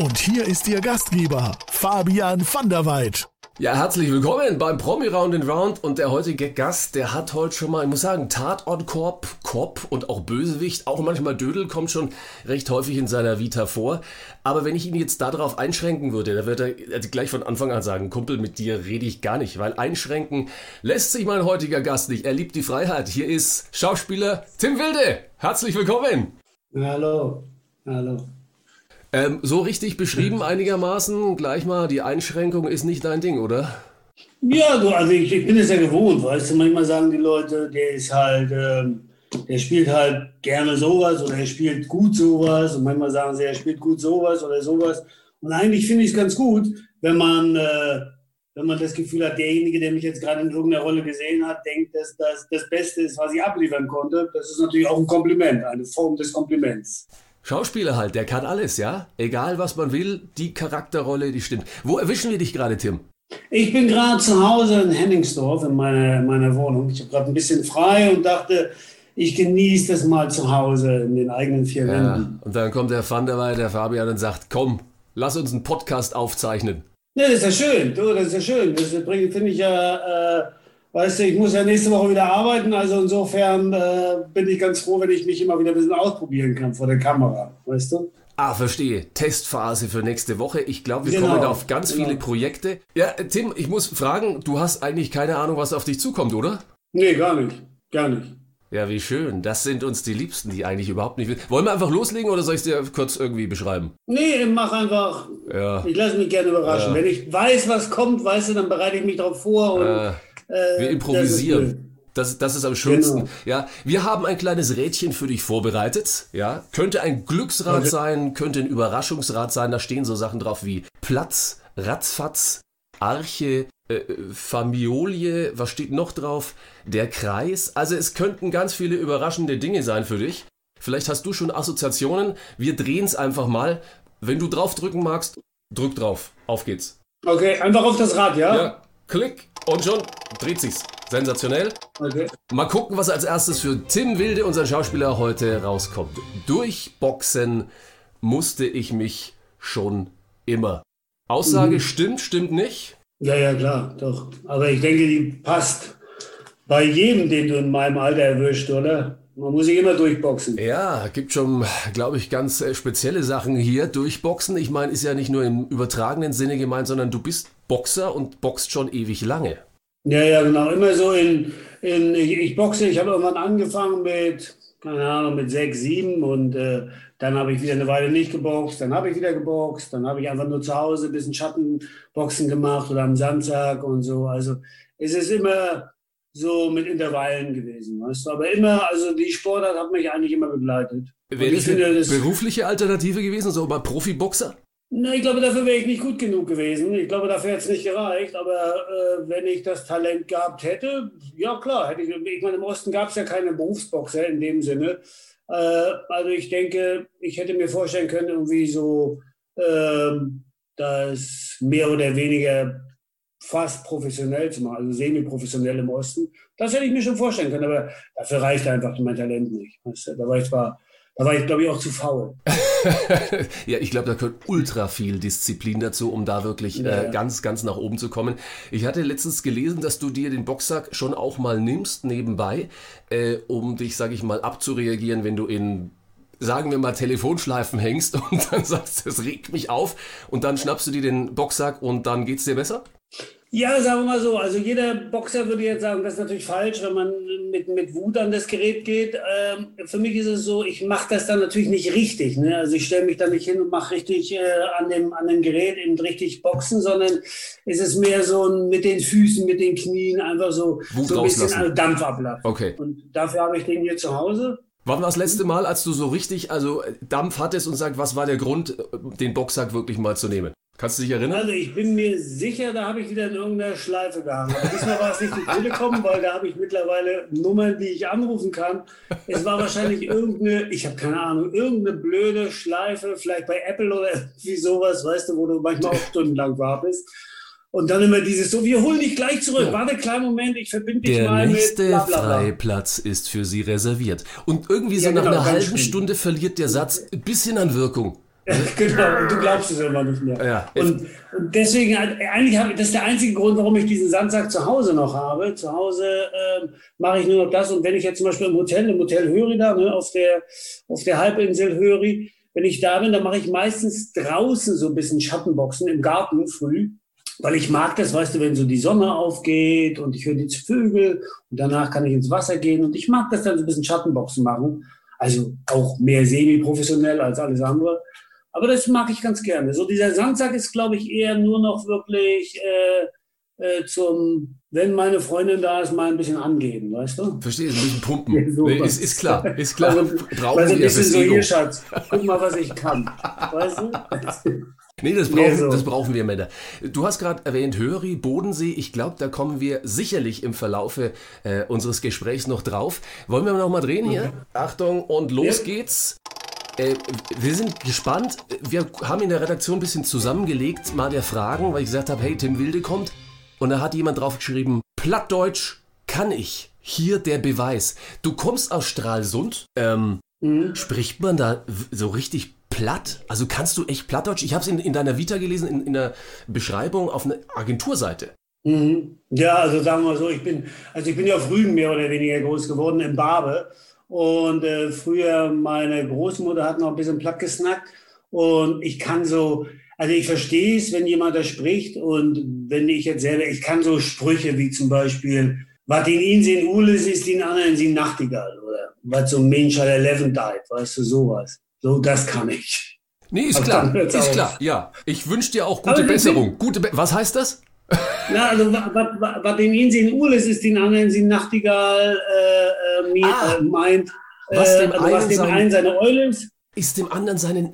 Und hier ist Ihr Gastgeber, Fabian van der Weid. Ja, herzlich willkommen beim Promi Round and Round und der heutige Gast, der hat heute schon mal, ich muss sagen, Tatortkorb, Korb und auch Bösewicht, auch manchmal Dödel kommt schon recht häufig in seiner Vita vor. Aber wenn ich ihn jetzt darauf einschränken würde, dann wird er also gleich von Anfang an sagen, Kumpel, mit dir rede ich gar nicht, weil einschränken lässt sich mein heutiger Gast nicht. Er liebt die Freiheit. Hier ist Schauspieler Tim Wilde. Herzlich willkommen. Hallo, hallo. Ähm, so richtig beschrieben einigermaßen, gleich mal, die Einschränkung ist nicht dein Ding, oder? Ja, du, also ich, ich bin es ja gewohnt, weißt du, manchmal sagen die Leute, der ist halt, ähm, der spielt halt gerne sowas oder er spielt gut sowas und manchmal sagen sie, er spielt gut sowas oder sowas. Und eigentlich finde ich es ganz gut, wenn man, äh, wenn man das Gefühl hat, derjenige, der mich jetzt gerade in irgendeiner Rolle gesehen hat, denkt, dass das das Beste ist, was ich abliefern konnte. Das ist natürlich auch ein Kompliment, eine Form des Kompliments. Schauspieler halt, der kann alles, ja? Egal was man will, die Charakterrolle, die stimmt. Wo erwischen wir dich gerade, Tim? Ich bin gerade zu Hause in Henningsdorf in meiner, meiner Wohnung. Ich habe gerade ein bisschen frei und dachte, ich genieße das mal zu Hause in den eigenen vier Ja, Wänden. und dann kommt der Van der Fabian und sagt, komm, lass uns einen Podcast aufzeichnen. Ja, das ist ja schön, du, das ist ja schön. Das bringt, finde ich ja, äh, weißt du, ich muss ja nächste Woche wieder arbeiten, also insofern äh, bin ich ganz froh, wenn ich mich immer wieder ein bisschen ausprobieren kann vor der Kamera, weißt du? Ah, verstehe. Testphase für nächste Woche. Ich glaube, wir Genau, kommen auf ganz genau. viele Projekte. Ja, äh, Tim, ich muss fragen, du hast eigentlich keine Ahnung, was auf dich zukommt, oder? Nee, gar nicht, gar nicht. Ja, wie schön. Das sind uns die Liebsten, die eigentlich überhaupt nicht wissen. Wollen wir einfach loslegen oder soll ich es dir kurz irgendwie beschreiben? Nee, mach einfach, Ja. ich lasse mich gerne überraschen. Wenn ich weiß, was kommt, weißt du, dann bereite ich mich darauf vor und Äh, äh, Wir improvisieren. Das, das ist am schönsten. Genau. Ja, wir haben ein kleines Rädchen für dich vorbereitet. Ja, könnte ein Glücksrad Okay. sein, könnte ein Überraschungsrad sein. Da stehen so Sachen drauf wie Platz, Ratzfatz, Arche, äh, Famiolie. Was steht noch drauf? Der Kreis. Also es könnten ganz viele überraschende Dinge sein für dich. Vielleicht hast du schon Assoziationen. Wir drehen es einfach mal. Wenn du draufdrücken magst, drück drauf. Auf geht's. Okay, einfach auf das Rad, ja? Ja, klick und schon dreht sich's. Sensationell. Okay. Mal gucken, was als erstes für Tim Wilde, unser Schauspieler, heute rauskommt. Durchboxen musste ich mich schon immer. Aussage Mhm. stimmt, stimmt nicht. Ja, ja, klar, doch. Aber ich denke, die passt bei jedem, den du in meinem Alter erwischt, oder? Man muss sich immer durchboxen. Ja, gibt schon, glaube ich, ganz äh, spezielle Sachen hier. Durchboxen, ich meine, ist ja nicht nur im übertragenen Sinne gemeint, sondern du bist Boxer und boxt schon ewig lange. Ja, ja, genau. Immer so in, in ich, ich boxe, ich habe irgendwann angefangen mit, keine Ahnung, mit sechs, sieben und äh, dann habe ich wieder eine Weile nicht geboxt, dann habe ich wieder geboxt, dann habe ich einfach nur zu Hause ein bisschen Schattenboxen gemacht oder am Samstag und so. Also es ist immer so mit Intervallen gewesen, weißt du. Aber immer, also die Sportart hat mich eigentlich immer begleitet. Wäre das eine das, berufliche Alternative gewesen, so mal Profiboxer? Na, ich glaube, dafür wäre ich nicht gut genug gewesen. Ich glaube, dafür hätte es nicht gereicht. Aber äh, wenn ich das Talent gehabt hätte, ja klar, hätte ich. Ich meine, im Osten gab es ja keine Berufsboxer in dem Sinne. Äh, also ich denke, ich hätte mir vorstellen können, irgendwie so ähm, das mehr oder weniger fast professionell zu machen, also semi-professionell im Osten. Das hätte ich mir schon vorstellen können, aber dafür reicht einfach mein Talent nicht. Weißt du? Da war ich zwar, da war ich, glaube ich, auch zu faul. ja, ich glaube, da gehört ultra viel Disziplin dazu, um da wirklich Ja, äh, ja. ganz, ganz nach oben zu kommen. Ich hatte letztens gelesen, dass du dir den Boxsack schon auch mal nimmst nebenbei, äh, um dich, sage ich mal, abzureagieren, wenn du in sagen wir mal, Telefonschleifen hängst und dann sagst, das regt mich auf und dann schnappst du dir den Boxsack und dann geht's dir besser? Ja, sagen wir mal so. Also jeder Boxer würde jetzt sagen, das ist natürlich falsch, wenn man mit, mit Wut an das Gerät geht. Ähm, für mich ist es so, ich mache das dann natürlich nicht richtig. Ne? Also ich stelle mich da nicht hin und mache richtig äh, an, dem, an dem Gerät eben richtig boxen, sondern es ist mehr so ein, mit den Füßen, mit den Knien einfach so, Wut so ein bisschen also Dampf ablassen. Okay. Und dafür habe ich den hier zu Hause. Wann war das letzte Mal, als du so richtig, also Dampf hattest und sagst, was war der Grund, den Boxsack wirklich mal zu nehmen? Kannst du dich erinnern? Also ich bin mir sicher, da habe ich wieder in irgendeiner Schleife gehangen. Aber diesmal war es nicht die Telekom, weil da habe ich mittlerweile Nummern, die ich anrufen kann. Es war wahrscheinlich irgendeine, ich habe keine Ahnung, irgendeine blöde Schleife, vielleicht bei Apple oder irgendwie sowas, weißt du, wo du manchmal auch stundenlang wartest. Und dann immer dieses so, wir holen dich gleich zurück. Ja. Warte, kleinen Moment, ich verbinde dich Der mal mit. Der nächste. Freiplatz ist für Sie reserviert. Und irgendwie so Ja, nach genau, einer ganz halben schlimm. Stunde verliert der Satz ein bisschen an Wirkung. Genau, und du glaubst es immer nicht mehr. Ja. Und, und deswegen, eigentlich habe ich, das ist der einzige Grund, warum ich diesen Sandsack zu Hause noch habe. Zu Hause ähm, mache ich nur noch das. Und wenn ich jetzt zum Beispiel im Hotel, im Hotel Höri da, ne, auf der, auf der Halbinsel Höri, wenn ich da bin, dann mache ich meistens draußen so ein bisschen Schattenboxen im Garten früh. Weil ich mag das, weißt du, wenn so die Sonne aufgeht und ich höre die Vögel und danach kann ich ins Wasser gehen und ich mag das dann so ein bisschen Schattenboxen machen. Also auch mehr semi-professionell als alles andere. Aber das mag ich ganz gerne. So dieser Sandsack ist, glaube ich, eher nur noch wirklich äh, äh, zum, wenn meine Freundin da ist, mal ein bisschen angeben, weißt du? Verstehst du? Ein bisschen pumpen. Ja, nee, ist, ist klar, ist klar. Also, Brauchen also ein bisschen so hier, Schatz. Guck mal, was ich kann. Weißt du? Nee, das Nee, brauchen, so. das brauchen wir Männer. Du hast gerade erwähnt Höri, Bodensee. Ich glaube, da kommen wir sicherlich im Verlaufe äh, unseres Gesprächs noch drauf. Wollen wir noch mal drehen hier? Achtung und los Ja. geht's. Äh, wir sind gespannt. Wir haben in der Redaktion ein bisschen zusammengelegt, mal der Fragen, weil ich gesagt habe, hey, Tim Wilde kommt. Und da hat jemand drauf geschrieben, Plattdeutsch kann ich. Hier der Beweis. Du kommst aus Stralsund. Ähm, Mhm. Spricht man da so richtig platt? Also kannst du echt Plattdeutsch? Ich habe es in, in deiner Vita gelesen, in, in der Beschreibung auf einer Agenturseite. Mhm. Ja, also sagen wir mal so, ich bin, also ich bin ja auf Rügen mehr oder weniger groß geworden, in Barbe. Und äh, früher meine Großmutter hat noch ein bisschen platt gesnackt. Und ich kann so, also ich verstehe es, wenn jemand da spricht. Und wenn ich jetzt selber, ich kann so Sprüche wie zum Beispiel, was in ihn sind Ulis, ist in anderen sind Nachtigall. Oder was so ein Mensch hat 11 died, weißt du, sowas. So, das kann ich. Nee, ist Aber klar, ist auf. klar. Ja, ich wünsche dir auch gute Besserung. Gute Be Was heißt das? Na, also wa- wa- wa- was in ihnen sind Ulis, ist in anderen sind Nachtigall äh, äh, mi- Ah. äh, meint. Was äh, dem also einen was dem sein- einen seine Eule ist, Ist dem anderen seinen.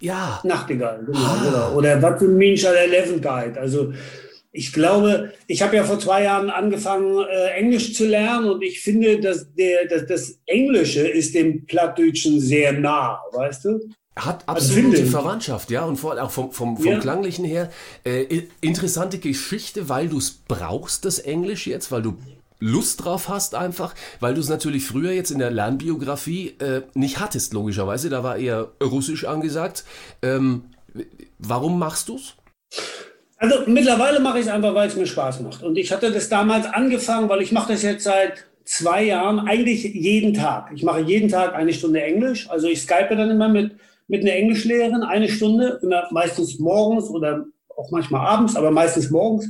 Ja, Nachtigall. Genau, Ah. genau. Oder was für ein Mensch hat 11 died. Also ich glaube, ich habe ja vor zwei Jahren angefangen, äh, Englisch zu lernen und ich finde, dass der, dass das Englische ist dem Plattdeutschen sehr nah, weißt du? Hat absolute. Verwandtschaft, ja, und vor allem auch vom, vom, vom Ja. Klanglichen her. Äh, interessante Geschichte, weil du es brauchst, das Englisch jetzt, weil du Lust drauf hast einfach, weil du es natürlich früher jetzt in der Lernbiografie äh, nicht hattest, logischerweise. Da war eher Russisch angesagt. Ähm, warum machst du's? Also mittlerweile mache ich es einfach, weil es mir Spaß macht. Und ich hatte das damals angefangen, weil ich mache das jetzt seit zwei Jahren, eigentlich jeden Tag. Ich mache jeden Tag eine Stunde Englisch. Also ich skype dann immer mit, mit einer Englischlehrerin eine Stunde, immer meistens morgens oder auch manchmal abends, aber meistens morgens.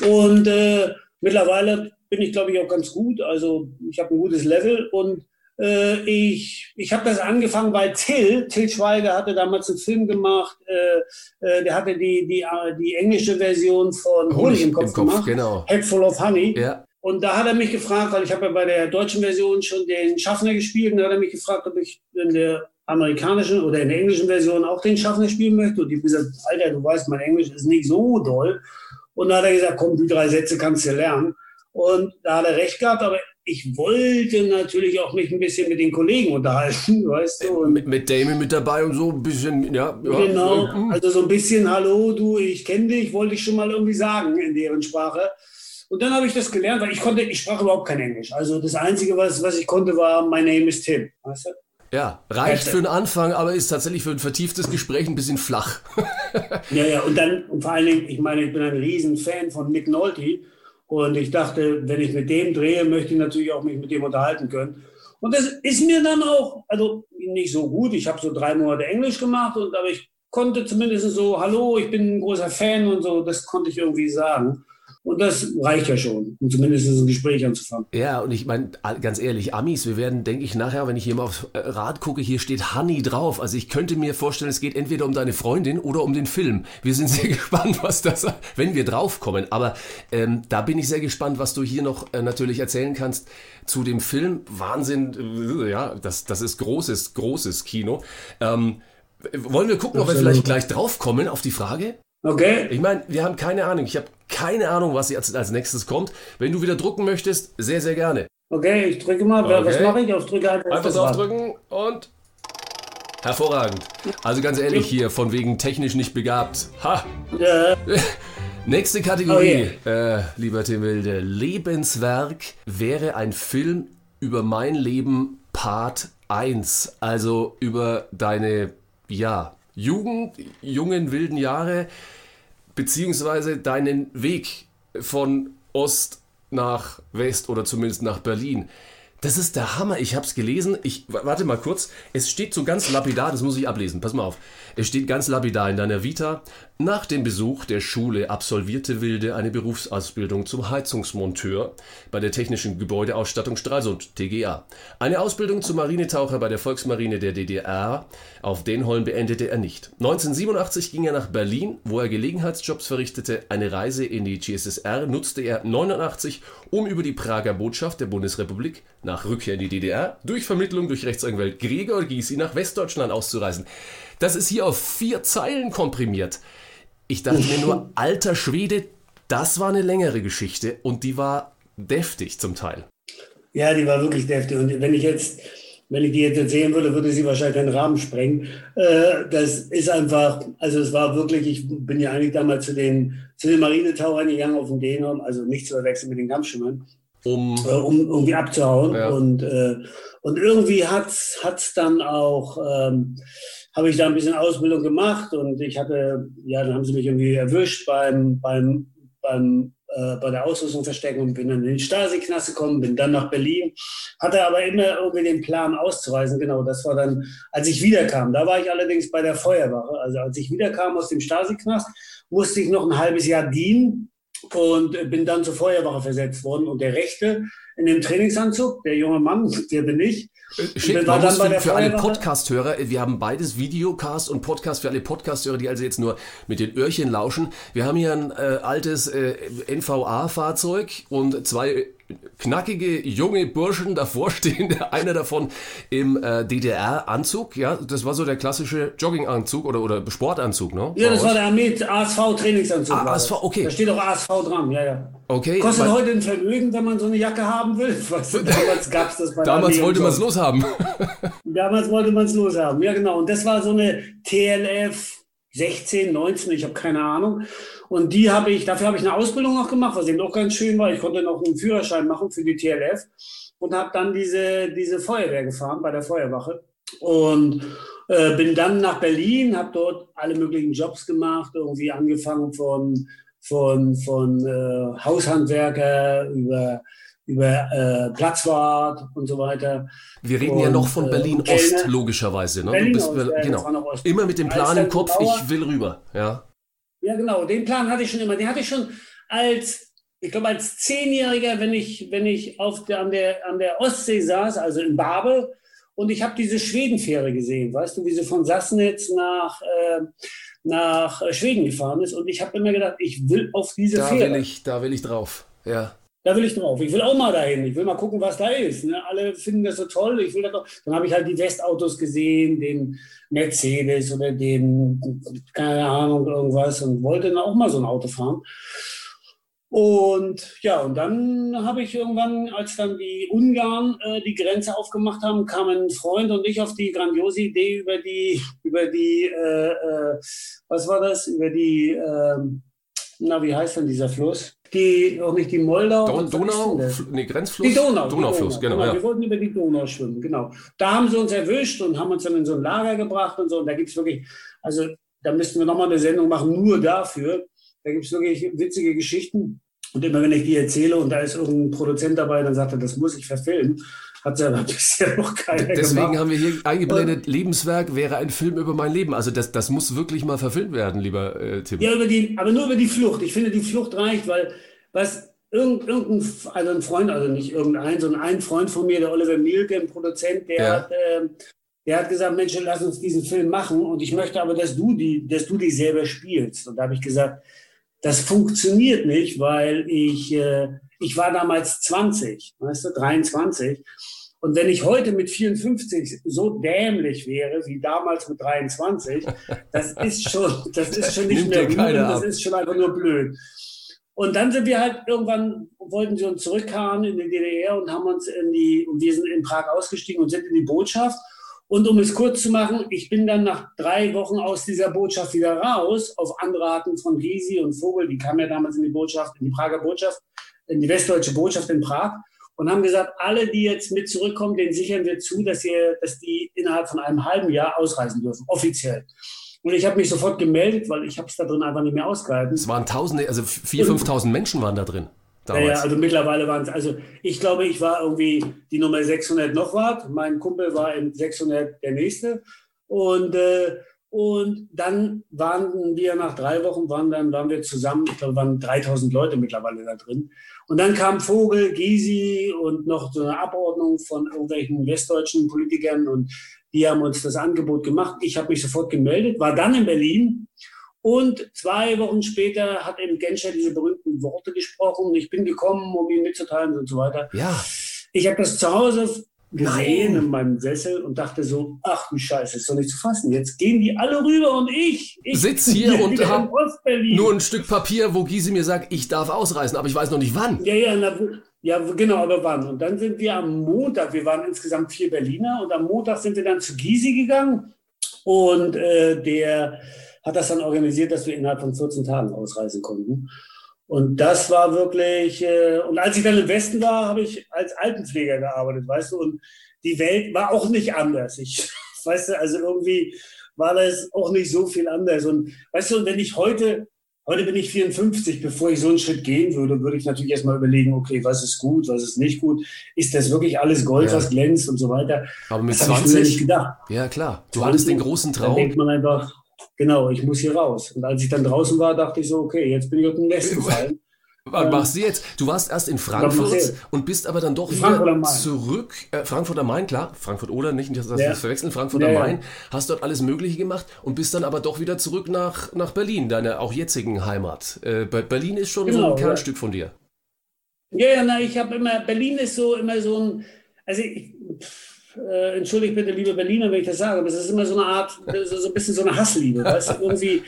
Und äh, mittlerweile bin ich, glaube ich, auch ganz gut. Also ich habe ein gutes Level und äh, ich, ich habe das angefangen, weil Till, Till Schweiger hatte damals einen Film gemacht, äh, äh, der hatte die, die, äh, die englische Version von Honig im Kopf, gemacht, genau. Head Full of Honey. Ja, Und da hat er mich gefragt, weil ich habe ja bei der deutschen Version schon den Schaffner gespielt, und da hat er mich gefragt, ob ich in der amerikanischen oder in der englischen Version auch den Schaffner spielen möchte. Und ich habe gesagt, Alter, du weißt, mein Englisch ist nicht so doll. Und da hat er gesagt, komm, die drei Sätze kannst du lernen. Und da hat er recht gehabt, aber ich wollte natürlich auch mich ein bisschen mit den Kollegen unterhalten, weißt du. Mit, mit Damon mit dabei und so ein bisschen, ja. Genau, also so ein bisschen Hallo, du, ich kenne dich, wollte ich schon mal irgendwie sagen in deren Sprache. Und dann habe ich das gelernt, weil ich konnte, ich sprach überhaupt kein Englisch. Also das Einzige, was, was ich konnte, war My name is Tim. Weißt du? Ja, reicht für einen Anfang, aber ist tatsächlich für ein vertieftes Gespräch ein bisschen flach. Ja, ja, und dann, und vor allen Dingen, ich meine, ich bin ein riesen Fan von Nick Nolte. Und ich dachte, wenn ich mit dem drehe, möchte ich natürlich auch mich mit dem unterhalten können. Und das ist mir dann auch, also nicht so gut. Ich habe so drei Monate Englisch gemacht, und, aber ich konnte zumindest so, hallo, ich bin ein großer Fan und so, das konnte ich irgendwie sagen. Und das reicht ja schon, um zumindest ein Gespräch anzufangen. Ja, und ich meine, ganz ehrlich, Amis, wir werden, denke ich, nachher, wenn ich hier mal aufs äh, Rad gucke, hier steht Honey drauf. Also ich könnte mir vorstellen, es geht entweder um deine Freundin oder um den Film. Wir sind sehr gespannt, was das, wenn wir draufkommen. Aber ähm, da bin ich sehr gespannt, was du hier noch äh, natürlich erzählen kannst zu dem Film. Wahnsinn, äh, ja, das, das ist großes, großes Kino. Ähm, wollen wir gucken, ob wir vielleicht gleich draufkommen auf die Frage? Okay. Ich meine, wir haben keine Ahnung. Ich habe keine Ahnung, was jetzt als nächstes kommt. Wenn du wieder drucken möchtest, sehr, sehr gerne. Okay, ich drücke mal. Okay. Was mache ich? Auf drücke halt Einfach draufdrücken und hervorragend. Also ganz ehrlich hier, von wegen technisch nicht begabt. Ha! Ja. Nächste Kategorie, oh yeah. äh, lieber Tim Wilde. Lebenswerk wäre ein Film über mein Leben Part 1. Also über deine, ja, Jugend, jungen, wilden Jahre, beziehungsweise deinen Weg von Ost nach West oder zumindest nach Berlin. Das ist der Hammer. Ich habe es gelesen. Ich warte mal kurz. Es steht so ganz lapidar. Das muss ich ablesen. Pass mal auf. Es steht ganz lapidar in deiner Vita. Nach dem Besuch der Schule absolvierte Wilde eine Berufsausbildung zum Heizungsmonteur bei der Technischen Gebäudeausstattung Stralsund (TGA). Eine Ausbildung zum Marinetaucher bei der Volksmarine der DDR auf Denholm beendete er nicht. 1987 ging er nach Berlin, wo er Gelegenheitsjobs verrichtete. Eine Reise in die GSSR nutzte er 1989, um über die Prager Botschaft der Bundesrepublik nach Rückkehr in die DDR durch Vermittlung durch Rechtsanwalt Gregor Gysi nach Westdeutschland auszureisen. Das ist hier auf vier Zeilen komprimiert. Ich dachte mir nur, alter Schwede, das war eine längere Geschichte und die war deftig zum Teil. Ja, die war wirklich deftig. Und wenn ich jetzt, wenn ich die jetzt erzählen würde, würde sie wahrscheinlich den Rahmen sprengen. Äh, das ist einfach, also es war wirklich, ich bin ja eigentlich damals zu den, zu den Marinetauchern gegangen auf dem Dänemark, also nicht zu verwechseln mit den Kampfschimmern. Um, äh, um irgendwie abzuhauen. Ja. Und, äh, und irgendwie hat es dann auch, ähm, habe ich da ein bisschen Ausbildung gemacht und ich hatte, ja, dann haben sie mich irgendwie erwischt beim, beim, beim äh, bei der Ausrüstung verstecken und bin dann in den Stasi-Knast gekommen, bin dann nach Berlin, hatte aber immer irgendwie den Plan auszureisen. Genau, das war dann, als ich wiederkam. Da war ich allerdings bei der Feuerwache. Also als ich wiederkam aus dem Stasi-Knast, musste ich noch ein halbes Jahr dienen und bin dann zur Feuerwache versetzt worden. Und der Rechte in dem Trainingsanzug, der junge Mann, der bin ich. Äh, schick, man muss für, für alle Podcast-Hörer, wir haben beides Videocast und Podcast für alle Podcast-Hörer, die also jetzt nur mit den Öhrchen lauschen. Wir haben hier ein äh, altes äh, NVA-Fahrzeug und zwei knackige junge Burschen davor stehen, einer davon im äh, DDR-Anzug, ja, das war so der klassische Jogginganzug oder, oder Sportanzug, ne? Ja, das war der Armee ASV-Trainingsanzug. Ah, ASV, okay. Da steht auch ASV dran, ja, ja. Okay. Kostet heute ein Vermögen, wenn man so eine Jacke haben will. Weißt du, damals gab es das bei Damals wollte man es loshaben. damals wollte man es loshaben, ja genau. Und das war so eine TLF 16, 19, ich habe keine Ahnung. Und die habe ich, dafür habe ich eine Ausbildung noch gemacht, was eben auch ganz schön war. Ich konnte noch einen Führerschein machen für die TLF und habe dann diese, diese Feuerwehr gefahren bei der Feuerwache. Und äh, bin dann nach Berlin, habe dort alle möglichen Jobs gemacht, irgendwie angefangen von, von, von äh, Haushandwerker über über äh, Platzwart und so weiter. Wir reden und, ja noch von Berlin-Ost, äh, logischerweise. Ne? Berlin du bist, Ost, genau. Immer mit dem Plan im Kopf, ich will rüber. Ja. ja, genau. Den Plan hatte ich schon immer. Den hatte ich schon als, ich glaube, als Zehnjähriger, wenn ich, wenn ich auf der, an, der, an der Ostsee saß, also in Babel, und ich habe diese Schwedenfähre gesehen, weißt du, wie sie von Sassnitz nach, äh, nach Schweden gefahren ist. Und ich habe immer gedacht, ich will auf diese da Fähre. Will ich, da will ich drauf, ja. Da will ich drauf. Ich will auch mal dahin. Ich will mal gucken, was da ist. Ne? Alle finden das so toll. Ich will da doch. Dann habe ich halt die Westautos gesehen, den Mercedes oder den, keine Ahnung, irgendwas und wollte dann auch mal so ein Auto fahren. Und ja, und dann habe ich irgendwann, als dann die Ungarn äh, die Grenze aufgemacht haben, kam ein Freund und ich auf die grandiose Idee über die, über die, äh, äh, was war das, über die, äh, na, wie heißt denn dieser Fluss? Die, auch nicht die Moldau. Don, Donau, nee, Grenzfluss? Die Donau. Donaufluss, Donau, genau. genau. Ja. Wir wollten über die Donau schwimmen, genau. Da haben sie uns erwischt und haben uns dann in so ein Lager gebracht und so. Und da gibt es wirklich, also da müssten wir nochmal eine Sendung machen, nur dafür. Da gibt es wirklich witzige Geschichten. Und immer wenn ich die erzähle und da ist irgendein Produzent dabei, dann sagt er, das muss ich verfilmen. Hat ja bisher noch keiner Deswegen gemacht. haben wir hier eingeblendet, Lebenswerk wäre ein Film über mein Leben. Also das, das muss wirklich mal verfilmt werden, lieber äh, Tim. Ja, über die, aber nur über die Flucht. Ich finde, die Flucht reicht, weil was irgendein, also ein Freund, also nicht irgendein, sondern ein Freund von mir, der Oliver Mielke, ein Produzent, der ja. hat, äh, der hat gesagt, Mensch, lass uns diesen Film machen und ich möchte aber, dass du die, dass du dich selber spielst. Und da habe ich gesagt, das funktioniert nicht, weil ich, äh, ich war damals 20, weißt du, 23. Und wenn ich heute mit 54 so dämlich wäre wie damals mit 23, das ist schon, das ist schon nicht mehr gut, das ist schon einfach nur blöd. Und dann sind wir halt irgendwann, wollten sie uns zurückfahren in die DDR und haben uns in die, und wir sind in Prag ausgestiegen und sind in die Botschaft. Und um es kurz zu machen, ich bin dann nach drei Wochen aus dieser Botschaft wieder raus, auf Anraten von Gysi und Vogel, die kamen ja damals in die Botschaft, in die Prager Botschaft, in die westdeutsche Botschaft in Prag und haben gesagt, alle, die jetzt mit zurückkommen, denen sichern wir zu, dass, ihr, dass die innerhalb von einem halben Jahr ausreisen dürfen, offiziell. Und ich habe mich sofort gemeldet, weil ich habe es da drin einfach nicht mehr ausgehalten. Es waren Tausende, also 4.000, 5.000 Menschen waren da drin. Damals. Ja, also mittlerweile waren es, also ich glaube, ich war irgendwie die Nummer 600 noch was. Mein Kumpel war in 600 der nächste. Und, äh, und dann waren wir nach drei Wochen, waren dann waren wir zusammen, ich glaube, waren 3000 Leute mittlerweile da drin. Und dann kam Vogel, Gysi und noch so eine Abordnung von irgendwelchen westdeutschen Politikern und die haben uns das Angebot gemacht. Ich habe mich sofort gemeldet, war dann in Berlin und zwei Wochen später hat eben Genscher diese berühmten Worte gesprochen. Ich bin gekommen, um ihn mitzuteilen und so weiter. Ja. Ich habe das zu Hause gesehen Nein. in meinem Sessel und dachte so, ach du Scheiße, ist doch nicht zu fassen. Jetzt gehen die alle rüber und ich, ich sitze hier und habe nur ein Stück Papier, wo Gysi mir sagt, ich darf ausreisen, aber ich weiß noch nicht wann. Ja, ja, na, ja, genau, aber wann? Und dann sind wir am Montag, wir waren insgesamt vier Berliner und am Montag sind wir dann zu Gysi gegangen und äh, der hat das dann organisiert, dass wir innerhalb von 14 Tagen ausreisen konnten. Und das war wirklich, äh, und als ich dann im Westen war, habe ich als Altenpfleger gearbeitet, weißt du, und die Welt war auch nicht anders. Ich, weißt du, also irgendwie war das auch nicht so viel anders. Und weißt du, und wenn ich heute, heute bin ich 54, bevor ich so einen Schritt gehen würde, würde ich natürlich erstmal überlegen, okay, was ist gut, was ist nicht gut? Ist das wirklich alles Gold, ja. was glänzt und so weiter? Aber mit das 20, ich nicht gedacht. Ja, klar. Du hattest den großen Traum. Dann denkt man einfach, genau, ich muss hier raus. Und als ich dann draußen war, dachte ich so, okay, jetzt bin ich auf den Westen gefallen. Was machst du jetzt? Du warst erst in Frankfurt und bist aber dann doch wieder zurück. Äh, Frankfurt am Main, klar. Frankfurt oder nicht, nicht dass ja. das verwechseln. Frankfurt ja, am Main. Ja. Hast dort alles Mögliche gemacht und bist dann aber doch wieder zurück nach, nach Berlin, deiner auch jetzigen Heimat. Äh, Berlin ist schon genau, so ein Kernstück von dir. Ja, ja, na, ich habe immer, Berlin ist so immer so ein, also ich, äh, entschuldigt bitte, liebe Berliner, wenn ich das sage, aber es ist immer so eine Art, so, ein bisschen so eine Hassliebe. Weißt irgendwie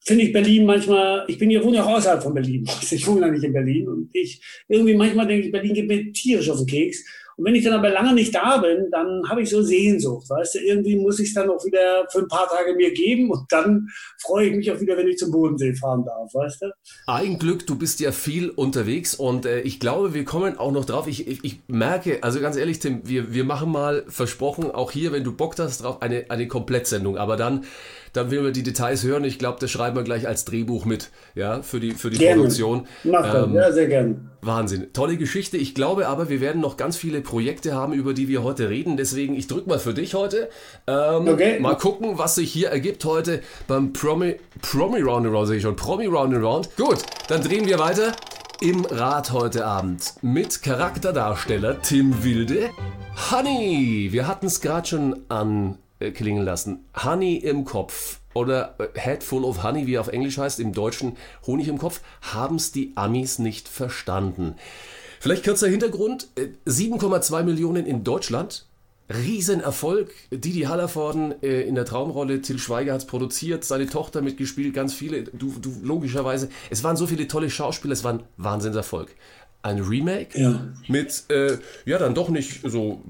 finde ich Berlin manchmal, ich bin ja wohne ja auch außerhalb von Berlin. Ich wohne ja nicht in Berlin und ich irgendwie manchmal denke ich, Berlin geht mir tierisch auf den Keks. Und wenn ich dann aber lange nicht da bin, dann habe ich so Sehnsucht, weißt du, irgendwie muss ich es dann auch wieder für ein paar Tage mir geben und dann freue ich mich auch wieder, wenn ich zum Bodensee fahren darf, weißt du. Ein Glück, du bist ja viel unterwegs und äh, ich glaube, wir kommen auch noch drauf. Ich, ich, ich, merke, also ganz ehrlich, Tim, wir, wir machen mal versprochen, auch hier, wenn du Bock hast, drauf, eine, eine Komplettsendung, aber dann dann will man die Details hören. Ich glaube, das schreiben wir gleich als Drehbuch mit, ja, für die, für die gerne. Produktion. Macht ähm, ja, sehr gerne. Wahnsinn. Tolle Geschichte. Ich glaube aber, wir werden noch ganz viele Projekte haben, über die wir heute reden. Deswegen, ich drücke mal für dich heute. Ähm, okay. Mal gucken, was sich hier ergibt heute beim Promi, Promi Round and Round, sehe ich schon. Promi Round and Round. Gut, dann drehen wir weiter im Rad heute Abend mit Charakterdarsteller Tim Wilde. Honey, wir hatten es gerade schon an klingen lassen. Honey im Kopf oder äh, Head Full of Honey, wie er auf Englisch heißt, im Deutschen Honig im Kopf, haben es die Amis nicht verstanden. Vielleicht kürzer Hintergrund, 7,2 äh, Millionen in Deutschland, Riesenerfolg. Didi Hallervorden äh, in der Traumrolle, Till Schweiger hat es produziert, seine Tochter mitgespielt, ganz viele, du, du logischerweise. Es waren so viele tolle Schauspieler, es war ein Wahnsinnserfolg ein Remake ja. mit, äh, ja, dann doch nicht so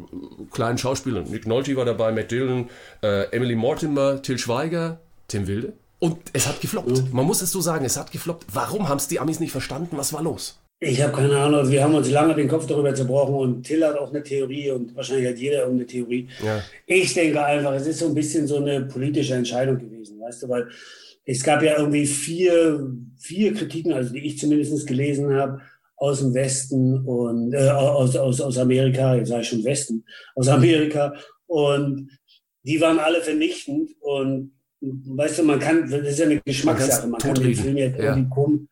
kleinen Schauspielern. Nick Nolte war dabei, Matt Dillon, äh, Emily Mortimer, Till Schweiger, Tim Wilde. Und es hat gefloppt. Ja. Man muss es so sagen, es hat gefloppt. Warum haben es die Amis nicht verstanden? Was war los? Ich habe keine Ahnung. Wir haben uns lange den Kopf darüber zerbrochen und Till hat auch eine Theorie und wahrscheinlich hat jeder irgendeine Theorie. Ja. Ich denke einfach, es ist so ein bisschen so eine politische Entscheidung gewesen, weißt du, weil es gab ja irgendwie vier, vier Kritiken, also die ich zumindest gelesen habe, aus dem Westen und äh, aus, aus, aus Amerika, jetzt sage ich schon Westen, aus Amerika. Und die waren alle vernichtend. Und weißt du, man kann, das ist ja eine Geschmackssache, man kann den Film jetzt ja. komisch,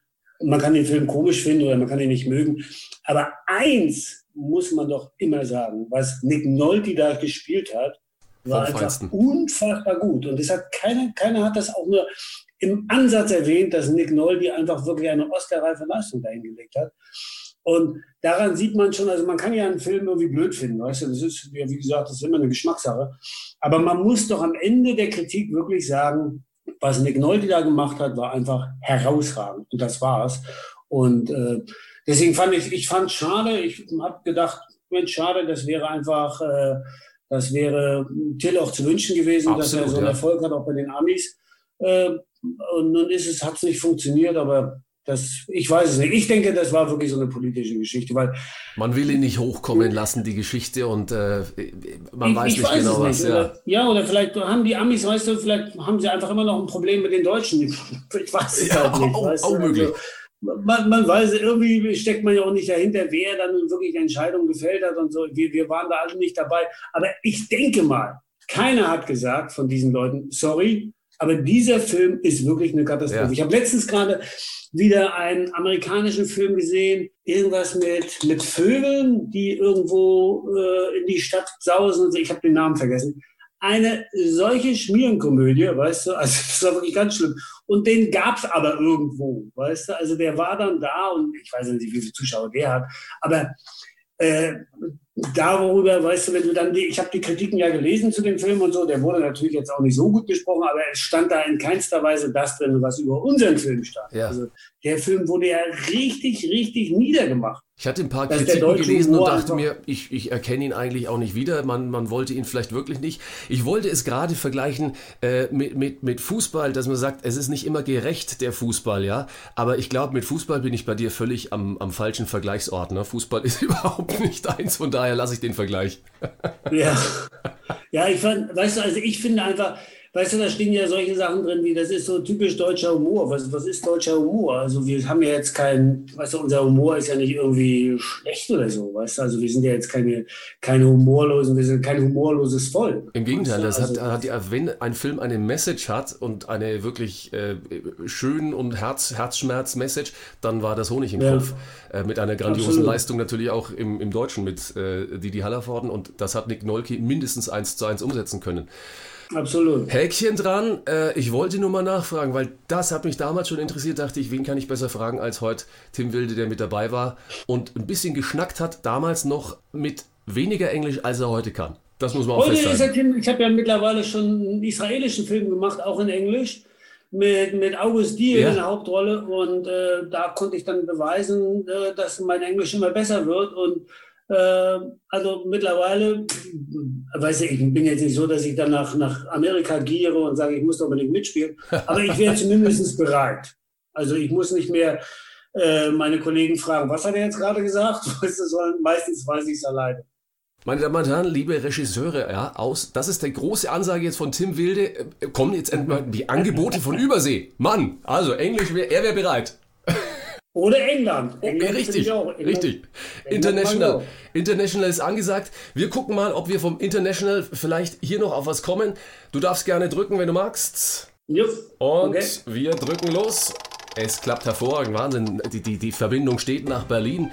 man kann den Film komisch finden oder man kann ihn nicht mögen. Aber eins muss man doch immer sagen, was Nick Nolte da gespielt hat, war einfach unfassbar gut. Und das hat keiner, keiner hat das auch nur im Ansatz erwähnt, dass Nick Nolte einfach wirklich eine Oscar-reife Leistung dahingelegt hat. Und daran sieht man schon, also man kann ja einen Film irgendwie blöd finden, weißt du, das ist, wie gesagt, das ist immer eine Geschmackssache. Aber man muss doch am Ende der Kritik wirklich sagen, was Nick Nolte da gemacht hat, war einfach herausragend. Und das war's. Und äh, deswegen fand ich, ich fand schade, ich habe gedacht, Mensch, schade, das wäre einfach, äh, das wäre Till auch zu wünschen gewesen, Absolut, dass er so einen ja. Erfolg hat, auch bei den Amis. Äh, und nun ist es, hat es nicht funktioniert, aber das, ich weiß es nicht. Ich denke, das war wirklich so eine politische Geschichte, weil man will ihn nicht hochkommen lassen, die Geschichte, und äh, man ich, weiß ich nicht weiß genau was. Nicht. Ja. Oder, ja, oder vielleicht haben die Amis, weißt du, vielleicht haben sie einfach immer noch ein Problem mit den Deutschen. Ich weiß es ja, halt nicht. Auch, weißt auch möglich. Also, man, man, weiß, irgendwie steckt man ja auch nicht dahinter, wer dann wirklich eine Entscheidung gefällt hat und so. Wir, wir waren da alle nicht dabei. Aber ich denke mal, keiner hat gesagt von diesen Leuten, sorry, aber dieser Film ist wirklich eine Katastrophe. Ja. Ich habe letztens gerade wieder einen amerikanischen Film gesehen, irgendwas mit, mit Vögeln, die irgendwo äh, in die Stadt sausen. Ich habe den Namen vergessen. Eine solche Schmierenkomödie, weißt du, also das war wirklich ganz schlimm. Und den gab es aber irgendwo, weißt du, also der war dann da und ich weiß nicht, wie viele Zuschauer der hat, aber äh, darüber, weißt du, wenn du dann die, ich habe die Kritiken ja gelesen zu dem Film und so, der wurde natürlich jetzt auch nicht so gut besprochen, aber es stand da in keinster Weise das drin, was über unseren Film stand. Ja. Also der Film wurde ja richtig, richtig niedergemacht. Ich hatte ein paar Kritiken gelesen und dachte mir, ich, ich erkenne ihn eigentlich auch nicht wieder. Man, man wollte ihn vielleicht wirklich nicht. Ich wollte es gerade vergleichen äh, mit, mit, mit Fußball, dass man sagt, es ist nicht immer gerecht, der Fußball, ja. Aber ich glaube, mit Fußball bin ich bei dir völlig am, am falschen Vergleichsort. Ne? Fußball ist überhaupt nicht eins, von daher lasse ich den Vergleich. ja. Ja, ich fand, weißt du, also ich finde einfach, weißt du, da stehen ja solche Sachen drin, wie das ist so typisch deutscher Humor. Was, was ist deutscher Humor? Also wir haben ja jetzt keinen, weißt du, unser Humor ist ja nicht irgendwie schlecht oder so, weißt du? Also wir sind ja jetzt keine, keine humorlosen, wir sind kein humorloses Volk. Im Gegenteil, das also, hat, hat ja, wenn ein Film eine Message hat und eine wirklich äh, schön und Herz, Herzschmerz-Message, dann war das Honig im ja. Kopf. Äh, mit einer grandiosen Absolut. Leistung natürlich auch im, im Deutschen mit äh, Didi Hallervorden und das hat Nick Nolke mindestens eins zu eins umsetzen können. Absolut. Häkchen dran. Äh, ich wollte nur mal nachfragen, weil das hat mich damals schon interessiert. Dachte ich, wen kann ich besser fragen als heute Tim Wilde, der mit dabei war und ein bisschen geschnackt hat, damals noch mit weniger Englisch, als er heute kann. Das muss man auch heute festhalten. Tim, ich habe ja mittlerweile schon einen israelischen Film gemacht, auch in Englisch, mit, mit August Diel ja. in der Hauptrolle. Und äh, da konnte ich dann beweisen, äh, dass mein Englisch immer besser wird. Und also mittlerweile, weiß ich, ich bin jetzt nicht so, dass ich dann nach, nach Amerika giere und sage, ich muss doch unbedingt mitspielen, aber ich wäre zumindest bereit. Also ich muss nicht mehr äh, meine Kollegen fragen, was hat er jetzt gerade gesagt? meistens weiß ich es alleine. Meine Damen und Herren, liebe Regisseure, ja, aus, das ist der große Ansage jetzt von Tim Wilde. Äh, kommen jetzt endlich die Angebote von Übersee. Mann, also Englisch, wär, er wäre bereit. Oder England. England richtig, England, richtig. England International. International ist angesagt. Wir gucken mal, ob wir vom International vielleicht hier noch auf was kommen. Du darfst gerne drücken, wenn du magst. Jupp. Und okay. wir drücken los. Es klappt hervorragend. Wahnsinn. Die, die, die Verbindung steht nach Berlin.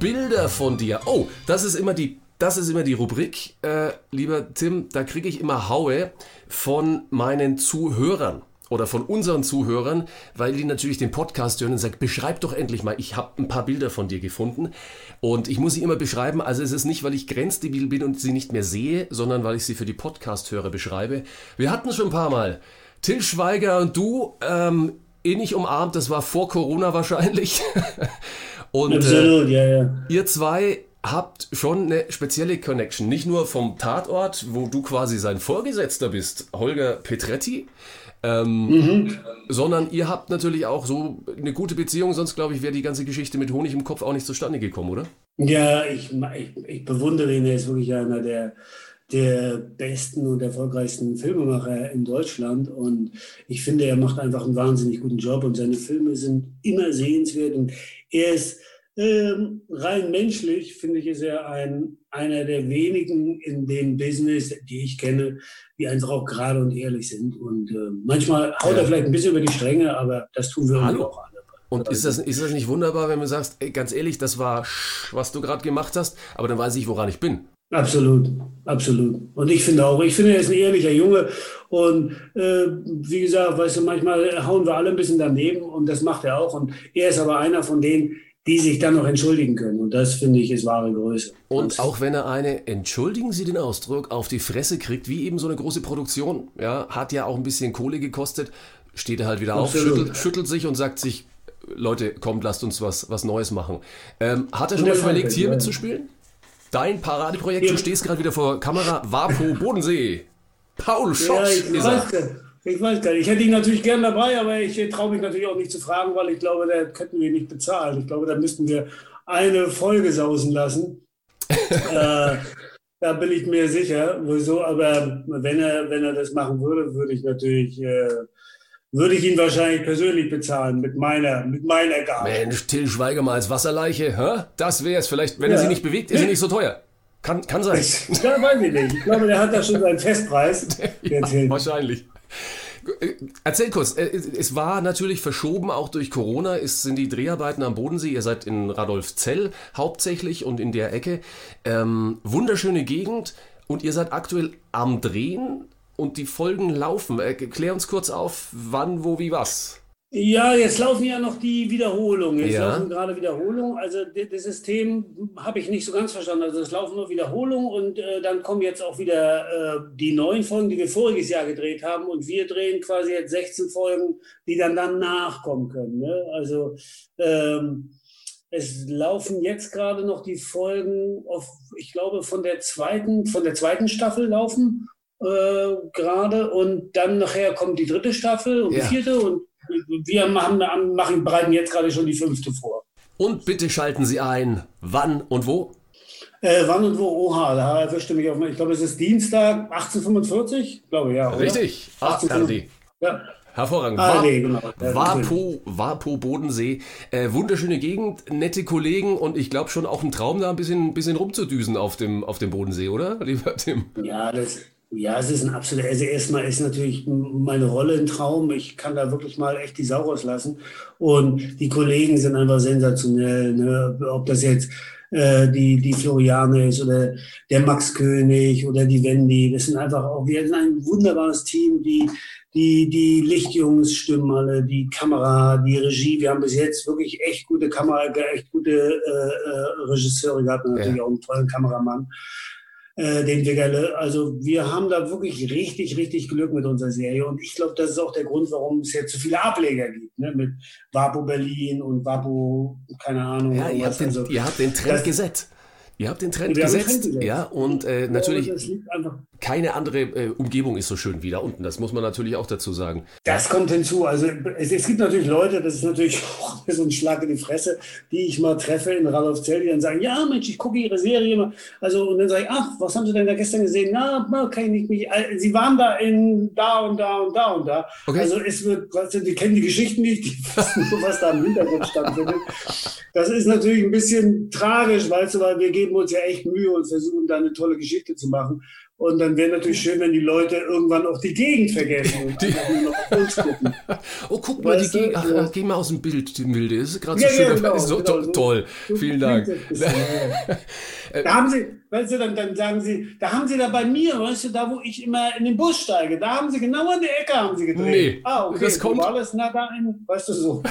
Bilder von dir. Oh, das ist immer die das ist immer die Rubrik, äh, lieber Tim, da kriege ich immer Haue von meinen Zuhörern oder von unseren Zuhörern, weil die natürlich den Podcast hören und sagen, beschreib doch endlich mal, ich habe ein paar Bilder von dir gefunden und ich muss sie immer beschreiben, also es ist nicht, weil ich grenzdebil bin und sie nicht mehr sehe, sondern weil ich sie für die Podcast-Hörer beschreibe. Wir hatten schon ein paar Mal, Till Schweiger und du, ähm, ähnlich umarmt, das war vor Corona wahrscheinlich. und Absolut, äh, ja, ja. ihr zwei habt schon eine spezielle Connection, nicht nur vom Tatort, wo du quasi sein Vorgesetzter bist, Holger Petretti, ähm, mhm. Sondern ihr habt natürlich auch so eine gute Beziehung, sonst glaube ich, wäre die ganze Geschichte mit Honig im Kopf auch nicht zustande gekommen, oder? Ja, ich, ich, ich bewundere ihn, er ist wirklich einer der, der besten und erfolgreichsten Filmemacher in Deutschland. Und ich finde, er macht einfach einen wahnsinnig guten Job und seine Filme sind immer sehenswert. Und er ist ähm, rein menschlich, finde ich, ist er ein, einer der wenigen in dem Business, die ich kenne, die einfach auch gerade und ehrlich sind. Und äh, manchmal haut ja. er vielleicht ein bisschen über die Stränge, aber das tun wir Hallo. auch alle. Und ist das, ist das nicht wunderbar, wenn du sagst, ey, ganz ehrlich, das war, was du gerade gemacht hast, aber dann weiß ich, woran ich bin. Absolut, absolut. Und ich finde auch, ich finde, er ist ein ehrlicher Junge. Und äh, wie gesagt, weißt du, manchmal hauen wir alle ein bisschen daneben und das macht er auch. Und er ist aber einer von denen, die sich dann noch entschuldigen können. Und das finde ich ist wahre Größe. Und auch wenn er eine, entschuldigen Sie den Ausdruck, auf die Fresse kriegt, wie eben so eine große Produktion, ja, hat ja auch ein bisschen Kohle gekostet, steht er halt wieder Absolut. auf, schüttelt, schüttelt sich und sagt sich, Leute, kommt, lasst uns was, was Neues machen. Ähm, hat er schon mal überlegt, hier ja. mitzuspielen? Dein Paradeprojekt, ja. du stehst gerade wieder vor Kamera, Wapo Bodensee. Paul Schott ja, ich weiß, ich weiß gar nicht. Ich hätte ihn natürlich gern dabei, aber ich traue mich natürlich auch nicht zu fragen, weil ich glaube, da könnten wir nicht bezahlen. Ich glaube, da müssten wir eine Folge sausen lassen. äh, da bin ich mir sicher. Wieso? Aber wenn er, wenn er das machen würde, würde ich natürlich äh, würde ich ihn wahrscheinlich persönlich bezahlen mit meiner, mit meiner Gabe. Mensch, Till Schweiger mal als Wasserleiche, hä? Das wäre es vielleicht, wenn ja. er sie nicht bewegt, ist sie nicht so teuer. Kann, kann sein. Ja, weiß ich nicht. Ich glaube, der hat da schon seinen Festpreis. ja, wahrscheinlich. Erzähl kurz, äh, es war natürlich verschoben, auch durch Corona es sind die Dreharbeiten am Bodensee, ihr seid in Radolfzell hauptsächlich und in der Ecke. Ähm, wunderschöne Gegend und ihr seid aktuell am Drehen und die Folgen laufen. Erklär uns kurz auf, wann, wo, wie, was. Ja, jetzt laufen ja noch die Wiederholungen. Jetzt ja. laufen gerade Wiederholungen. Also das System habe ich nicht so ganz verstanden. Also es laufen nur Wiederholungen und äh, dann kommen jetzt auch wieder äh, die neuen Folgen, die wir voriges Jahr gedreht haben. Und wir drehen quasi jetzt 16 Folgen, die dann dann nachkommen können. Ne? Also ähm, es laufen jetzt gerade noch die Folgen auf, ich glaube, von der zweiten, von der zweiten Staffel laufen äh, gerade und dann nachher kommt die dritte Staffel und ja. die vierte und wir machen, machen, bereiten jetzt gerade schon die fünfte vor. Und bitte schalten Sie ein, wann und wo? Äh, wann und wo? Oha, da erwischte mich auf. Ich glaube, es ist Dienstag 1845, glaube ja. Oder? Richtig, 1845. Ja. Hervorragend. Ah, nee, genau. Wapo, Wapo Bodensee. Äh, wunderschöne Gegend, nette Kollegen und ich glaube schon auch ein Traum, da ein bisschen, bisschen rumzudüsen auf dem, auf dem Bodensee, oder, lieber Tim? Ja, das, ja, es ist ein absoluter, also erstmal ist natürlich meine Rolle ein Traum. Ich kann da wirklich mal echt die Sau rauslassen. Und die Kollegen sind einfach sensationell. Ne? Ob das jetzt äh, die, die Floriane ist oder der Max König oder die Wendy. Das sind einfach auch, wir sind ein wunderbares Team, die, die, die Lichtjungs stimmen alle, die Kamera, die Regie. Wir haben bis jetzt wirklich echt gute Kamera, echt gute äh, äh, Regisseure gehabt und natürlich ja. auch einen tollen Kameramann äh, den wir, also wir haben da wirklich richtig, richtig Glück mit unserer Serie. Und ich glaube, das ist auch der Grund, warum es jetzt so viele Ableger gibt, ne? mit Vapo Berlin und Vapo, keine Ahnung. Ja, ihr habt, den, also, ihr habt den Trend gesetzt. Ihr habt den Trend gesetzt, Trend ja, und äh, natürlich keine andere äh, Umgebung ist so schön wie da unten. Das muss man natürlich auch dazu sagen. Das kommt hinzu. Also es, es gibt natürlich Leute, das ist natürlich auch so ein Schlag in die Fresse, die ich mal treffe in Radolfzell, die dann sagen, ja Mensch, ich gucke Ihre Serie immer. Also und dann sage ich, ach, was haben Sie denn da gestern gesehen? Na, na kann ich nicht. Äh, Sie waren da in da und da und da und da. Okay. Also es wird, die kennen die Geschichten nicht, die wissen nur, was da im Hintergrund stattfindet. Das ist natürlich ein bisschen tragisch, weißt du, weil wir geben uns ja echt Mühe und versuchen da eine tolle Geschichte zu machen. Und dann wäre natürlich schön, wenn die Leute irgendwann auch die Gegend vergessen und die, nur noch auf uns gucken. Oh, guck mal, die Gegend. Ach, ach, geh mal aus dem Bild, die Milde. Ist gerade so ja, schön. Genau, ist so, genau, to toll. So Vielen Dank. da haben Sie, weißt du, dann, dann sagen Sie, da haben Sie da bei mir, weißt du, da wo ich immer in den Bus steige, da haben Sie genau an der Ecke haben Sie gedreht. Nee, ah, okay, das kommt. alles nah da in, weißt du so.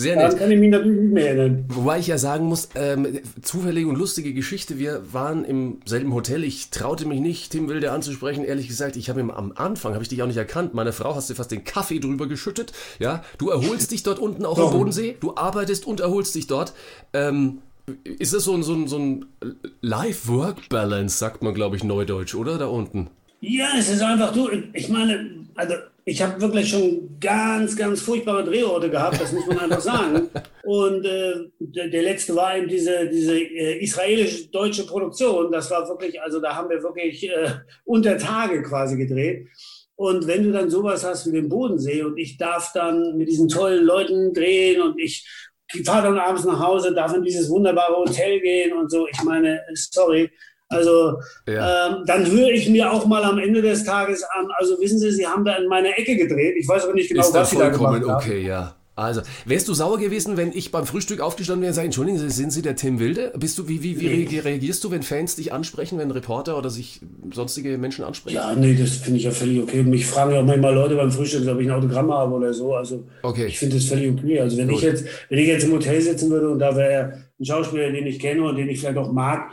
Sehr nett. Dann kann ich mich natürlich nicht mehr erinnern. Wobei ich ja sagen muss, ähm, zufällige und lustige Geschichte. Wir waren im selben Hotel. Ich traute mich nicht, Tim Wilde anzusprechen. Ehrlich gesagt, ich habe am Anfang, habe ich dich auch nicht erkannt. Meine Frau hast dir fast den Kaffee drüber geschüttet. Ja, du erholst dich dort unten auch am Bodensee. Du arbeitest und erholst dich dort. Ähm, ist das so ein, so ein, so ein Life-Work-Balance, sagt man, glaube ich, neudeutsch, oder? Da unten. Ja, es ist einfach du. Ich meine, also ich habe wirklich schon ganz, ganz furchtbare Drehorte gehabt, das muss man einfach sagen. Und äh, der, der, letzte war eben diese, diese äh, israelisch-deutsche Produktion. Das war wirklich, also da haben wir wirklich äh, unter Tage quasi gedreht. Und wenn du dann sowas hast wie den Bodensee und ich darf dann mit diesen tollen Leuten drehen und ich fahre dann abends nach Hause, darf in dieses wunderbare Hotel gehen und so, ich meine, sorry, also ja. ähm, dann höre ich mir auch mal am Ende des Tages an, also wissen Sie, Sie haben da in meiner Ecke gedreht. Ich weiß aber nicht genau, Ist was Sie da gemacht haben. okay, ja. Also, wärst du sauer gewesen, wenn ich beim Frühstück aufgestanden wäre und sage, entschuldigen Sie, sind Sie der Tim Wilde? Bist du, wie, wie, wie nee. reagierst du, wenn Fans dich ansprechen, wenn Reporter oder sich sonstige Menschen ansprechen? Ja, nee, das finde ich ja völlig okay. Mich fragen ja auch manchmal Leute beim Frühstück, ob ich ein Autogramm habe oder so. Also, okay. ich finde das völlig okay. Also, wenn Gut. ich jetzt, wenn ich jetzt im Hotel sitzen würde und da wäre ein Schauspieler, den ich kenne und den ich vielleicht auch mag,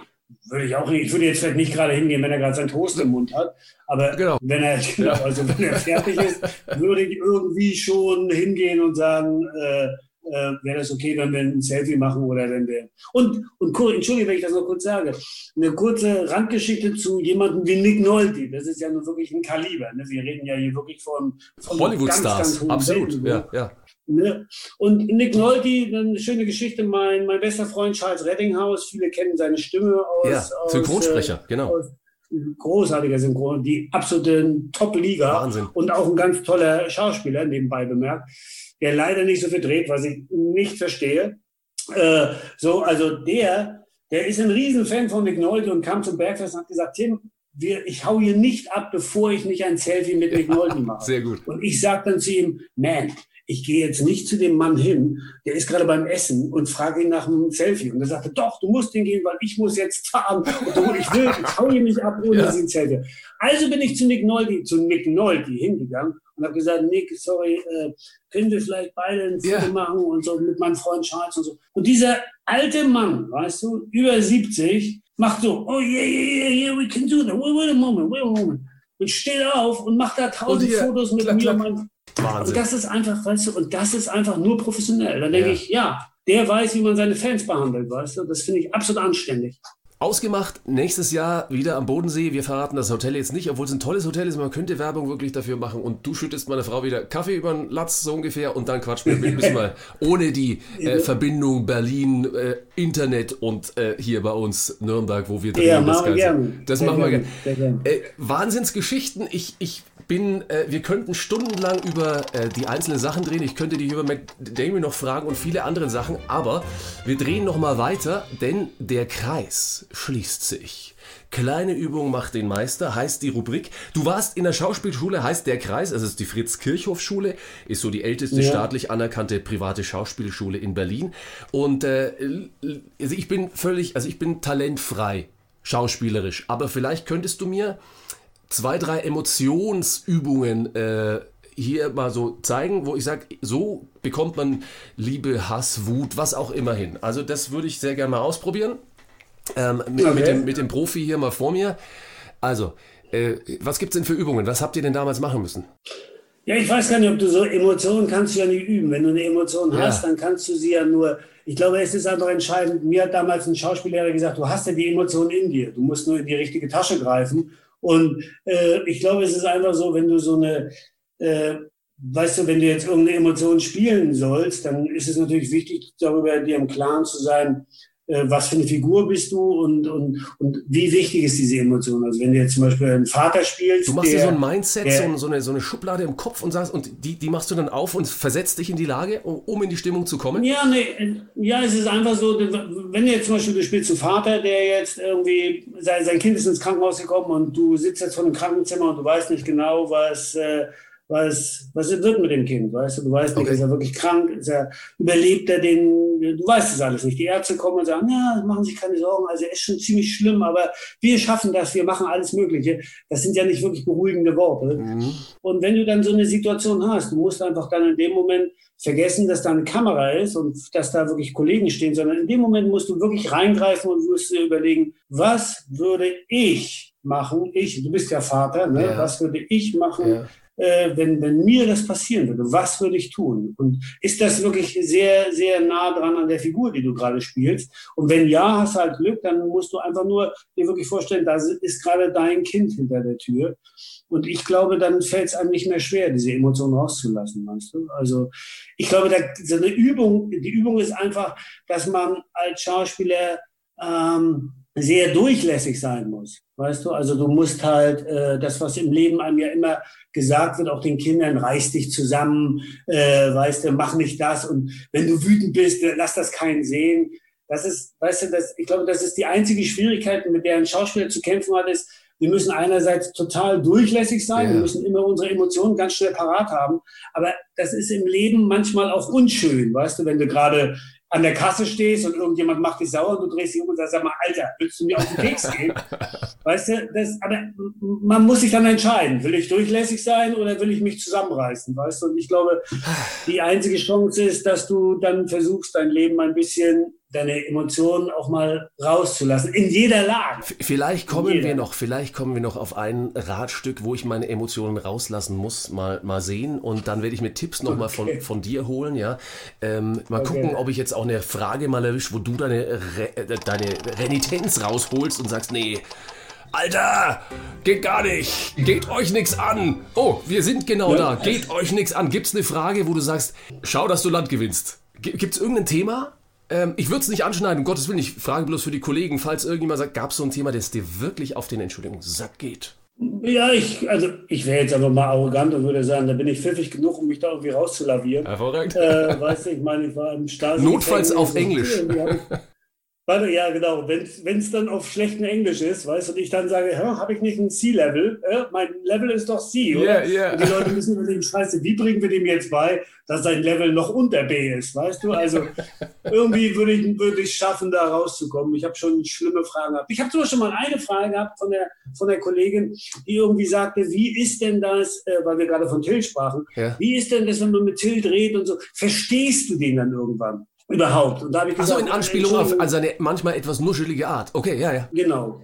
würde ich auch, ich würde jetzt vielleicht nicht gerade hingehen, wenn er gerade seinen Toast im Mund hat, aber genau. wenn er, genau, also wenn er fertig ist, würde ich irgendwie schon hingehen und sagen, äh, äh, wäre das okay, wenn wir ein Selfie machen oder wenn wir. Und, und entschuldige, wenn ich das noch kurz sage, eine kurze Randgeschichte zu jemandem wie Nick Nolte. Das ist ja nun wirklich ein Kaliber. Ne? Wir reden ja hier wirklich von, von Hollywood-Stars. Absolut, Welten, ja, ja. Ne? Und Nick Nolte, eine schöne Geschichte, mein, mein bester Freund Charles Reddinghaus, viele kennen seine Stimme aus. Ja, Synchronsprecher, äh, genau. Aus, großartiger Synchron, die absolute Top-Liga. Wahnsinn. Und auch ein ganz toller Schauspieler, nebenbei bemerkt, der leider nicht so viel dreht, was ich nicht verstehe. Äh, so, also der, der ist ein Riesenfan von Nick Nolte und kam zum Bergfest und hat gesagt, Tim, wir, ich hau hier nicht ab, bevor ich nicht ein Selfie mit Nick Nolte mache. Sehr gut. Und ich sag dann zu ihm, man, ich gehe jetzt nicht zu dem Mann hin, der ist gerade beim Essen und frage ihn nach einem Selfie. Und er sagte, doch, du musst hingehen, weil ich muss jetzt fahren. Und ich will, ich hau ihn nicht ab ohne ja. ein Selfie. Also bin ich zu Nick Noldi, zu Nick Noldi hingegangen und habe gesagt, Nick, sorry, äh, können wir vielleicht beide ein Foto ja. machen und so mit meinem Freund Charles und so. Und dieser alte Mann, weißt du, über 70, macht so, oh yeah, yeah, yeah, yeah, we can do that. Wait, wait a moment, wait a moment. Und steht auf und macht da tausend Fotos mit klack, mir. Klack. Und Wahnsinn. Und das ist einfach, weißt du, und das ist einfach nur professionell. Dann denke ja. ich, ja, der weiß, wie man seine Fans behandelt, weißt du. Das finde ich absolut anständig. Ausgemacht, nächstes Jahr wieder am Bodensee. Wir verraten das Hotel jetzt nicht, obwohl es ein tolles Hotel ist. Man könnte Werbung wirklich dafür machen. Und du schüttest meiner Frau wieder Kaffee über den Latz, so ungefähr. Und dann quatschen wir ein bisschen mal ohne die äh, Verbindung Berlin, äh, Internet und äh, hier bei uns Nürnberg, wo wir drehen. Ja, das, Ganze. das machen wir gerne. Äh, Wahnsinnsgeschichten. Ich, ich bin, äh, wir könnten stundenlang über äh, die einzelnen Sachen drehen. Ich könnte dich über McDamien noch fragen und viele andere Sachen, aber wir drehen noch mal weiter, denn der Kreis schließt sich. Kleine Übung macht den Meister, heißt die Rubrik. Du warst in der Schauspielschule, heißt der Kreis, es ist die Fritz-Kirchhoff-Schule, ist so die älteste ja. staatlich anerkannte private Schauspielschule in Berlin. Und äh, also ich bin völlig, also ich bin talentfrei, schauspielerisch. Aber vielleicht könntest du mir zwei, drei Emotionsübungen äh, hier mal so zeigen, wo ich sage, so bekommt man Liebe, Hass, Wut, was auch immer hin. Also das würde ich sehr gerne mal ausprobieren. Ähm, mit, okay. mit, dem, mit dem Profi hier mal vor mir. Also, äh, was gibt es denn für Übungen? Was habt ihr denn damals machen müssen? Ja, ich weiß gar nicht, ob du so Emotionen kannst du ja nicht üben. Wenn du eine Emotion ja. hast, dann kannst du sie ja nur. Ich glaube, es ist einfach entscheidend. Mir hat damals ein Schauspiellehrer gesagt, du hast ja die Emotion in dir. Du musst nur in die richtige Tasche greifen und äh, ich glaube, es ist einfach so, wenn du so eine, äh, weißt du, wenn du jetzt irgendeine Emotion spielen sollst, dann ist es natürlich wichtig, darüber dir im Klaren zu sein, was für eine Figur bist du und, und, und wie wichtig ist diese Emotion. Also wenn du jetzt zum Beispiel einen Vater spielst. Du machst dir so ein Mindset, der, so, eine, so eine Schublade im Kopf und sagst, und die, die machst du dann auf und versetzt dich in die Lage, um in die Stimmung zu kommen? Ja, nee, ja, es ist einfach so, wenn du jetzt zum Beispiel, du spielst einen Vater, der jetzt irgendwie, sein, sein Kind ist ins Krankenhaus gekommen und du sitzt jetzt vor einem Krankenzimmer und du weißt nicht genau, was. Äh, was, was wird mit dem Kind, weißt du? Du weißt nicht, okay. ist er wirklich krank, ist er, überlebt er den, du weißt es alles nicht. Die Ärzte kommen und sagen, ja, machen sich keine Sorgen, also er ist schon ziemlich schlimm, aber wir schaffen das, wir machen alles Mögliche. Das sind ja nicht wirklich beruhigende Worte. Mhm. Und wenn du dann so eine Situation hast, du musst einfach dann in dem Moment vergessen, dass da eine Kamera ist und dass da wirklich Kollegen stehen, sondern in dem Moment musst du wirklich reingreifen und musst dir überlegen, was würde ich machen? Ich, du bist ja Vater, ne? Ja. was würde ich machen? Ja äh, wenn, wenn mir das passieren würde, was würde ich tun? Und ist das wirklich sehr, sehr nah dran an der Figur, die du gerade spielst? Und wenn ja, hast du halt Glück, dann musst du einfach nur dir wirklich vorstellen, da ist gerade dein Kind hinter der Tür. Und ich glaube, dann fällt es einem nicht mehr schwer, diese Emotionen rauszulassen, weißt du? Also ich glaube, da, so eine Übung, die Übung ist einfach, dass man als Schauspieler ähm, sehr durchlässig sein muss. Weißt du, also du musst halt äh, das, was im Leben einem ja immer gesagt wird, auch den Kindern, reiß dich zusammen, äh, weißt du, mach nicht das und wenn du wütend bist, lass das keinen sehen. Das ist, weißt du, das, ich glaube, das ist die einzige Schwierigkeit, mit der ein Schauspieler zu kämpfen hat, ist, wir müssen einerseits total durchlässig sein, Ja. wir müssen immer unsere Emotionen ganz schnell parat haben. Aber das ist im Leben manchmal auch unschön, weißt du, wenn du gerade an der Kasse stehst und irgendjemand macht dich sauer und du drehst dich um und sagst, sag mal, Alter, willst du mir auf den Keks gehen? Weißt du, das, aber man muss sich dann entscheiden, will ich durchlässig sein oder will ich mich zusammenreißen, weißt du? Und ich glaube, die einzige Chance ist, dass du dann versuchst, dein Leben ein bisschen, deine Emotionen auch mal rauszulassen, in jeder Lage. Vielleicht kommen Jeder. wir noch, vielleicht kommen wir noch auf ein Radstück, wo ich meine Emotionen rauslassen muss, mal, mal sehen. Und dann werde ich mir Tipps nochmal von, Okay. von dir holen, ja. Ähm, mal Okay. gucken, ob ich jetzt auch eine Frage mal erwische, wo du deine, Re äh, deine Renitenz rausholst und sagst, nee, Alter, geht gar nicht. Geht euch nichts an. Oh, wir sind genau da. Geht euch nichts an. Gibt's eine Frage, wo du sagst, schau, dass du Land gewinnst? Gibt's irgendein Thema? Ähm, ich würde es nicht anschneiden, um Gottes Willen. Ich frage bloß für die Kollegen, falls irgendjemand sagt, gab's so ein Thema, das dir wirklich auf den Entschuldigung Sack geht? Ja, ich, also ich wäre jetzt einfach mal arrogant und würde sagen, da bin ich pfiffig genug, um mich da irgendwie rauszulavieren. Hervorragend. Äh, weißt du, ich meine, ich war im Stasi. Notfalls auf und Englisch. Warte, ja, genau. Wenn es dann auf schlechten Englisch ist, weißt du, und ich dann sage, habe ich nicht ein C-Level? Äh, mein Level ist doch C, oder? Ja, ja. Und die Leute müssen überlegen, scheiße, wie bringen wir dem jetzt bei, dass sein Level noch unter B ist, weißt du? Also irgendwie würde ich würde ich schaffen, da rauszukommen. Ich habe schon schlimme Fragen gehabt. Ich habe zum Beispiel mal eine Frage gehabt von der, von der Kollegin, die irgendwie sagte, wie ist denn das, äh, weil wir gerade von Till sprachen, Ja. wie ist denn das, wenn man mit Till dreht und so? Verstehst du den dann irgendwann überhaupt? Und da habe ich gesagt, in Anspielung auf an seine manchmal etwas nuschelige Art. Okay, ja, ja. Genau.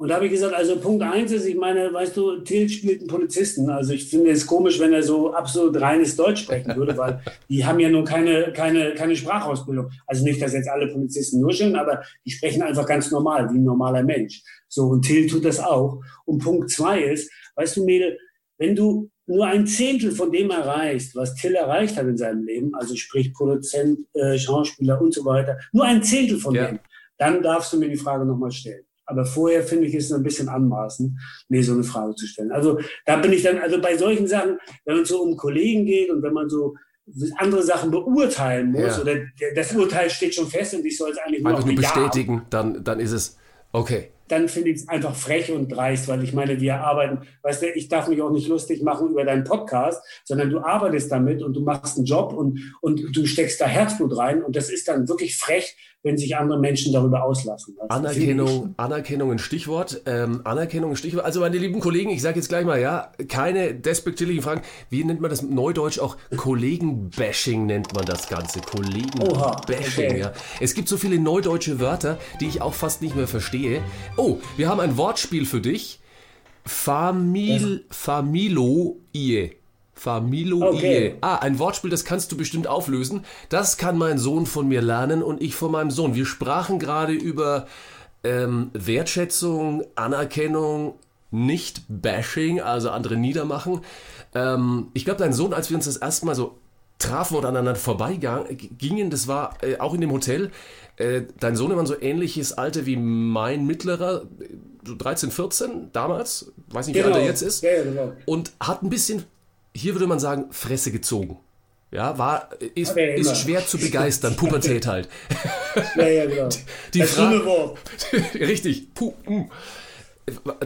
Und da habe ich gesagt, also Punkt eins ist, ich meine, weißt du, Till spielt einen Polizisten. Also ich finde es komisch, wenn er so absolut reines Deutsch sprechen würde, weil die haben ja nun keine, keine, keine Sprachausbildung. Also nicht, dass jetzt alle Polizisten nuscheln, aber die sprechen einfach ganz normal, wie ein normaler Mensch. So, und Till tut das auch. Und Punkt zwei ist, weißt du, Mädel, wenn du nur ein Zehntel von dem erreichst, was Till erreicht hat in seinem Leben, also sprich Produzent, äh, Schauspieler und so weiter, nur ein Zehntel von Ja. dem, dann darfst du mir die Frage nochmal stellen. Aber vorher finde ich es ein bisschen anmaßend, mir so eine Frage zu stellen. Also da bin ich dann, also bei solchen Sachen, wenn es so um Kollegen geht und wenn man so andere Sachen beurteilen muss Ja. oder der- das Urteil steht schon fest und ich soll es eigentlich nur nur bestätigen, dann, dann ist es okay. Dann finde ich es einfach frech und dreist, weil ich meine, wir arbeiten, weißt du, ich darf mich auch nicht lustig machen über deinen Podcast, sondern du arbeitest damit und du machst einen Job und, und du steckst da Herzblut rein und das ist dann wirklich frech, wenn sich andere Menschen darüber auslassen. finde Anerkennung, Anerkennung ein Stichwort. Ähm, Anerkennung ein Stichwort. Also meine lieben Kollegen, ich sage jetzt gleich mal, ja, keine despektierlichen Fragen. Wie nennt man das Neudeutsch auch? Kollegen-Bashing nennt man das Ganze. Kollegen-Bashing, okay. ja. Es gibt so viele neudeutsche Wörter, die ich auch fast nicht mehr verstehe. Oh, wir haben ein Wortspiel für dich. Famil, Familoie. Familoie. Okay. Ah, ein Wortspiel, das kannst du bestimmt auflösen. Das kann mein Sohn von mir lernen und ich von meinem Sohn. Wir sprachen gerade über ähm, Wertschätzung, Anerkennung, nicht Bashing, also andere niedermachen. Ähm, ich glaube, dein Sohn, als wir uns das erste Mal so trafen oder aneinander vorbeigingen, das war äh, auch in dem Hotel. Äh, dein Sohn war so ähnliches Alter wie mein mittlerer, äh, so 13, 14 damals, weiß nicht, wie alt er jetzt ist Ja, ja, genau. und hat ein bisschen, hier würde man sagen, Fresse gezogen. Ja, war, ist, immer. ist schwer zu begeistern, Pubertät halt. Ja, ja, genau. Die das Fra- schöne Wort. Richtig. Puh, mm.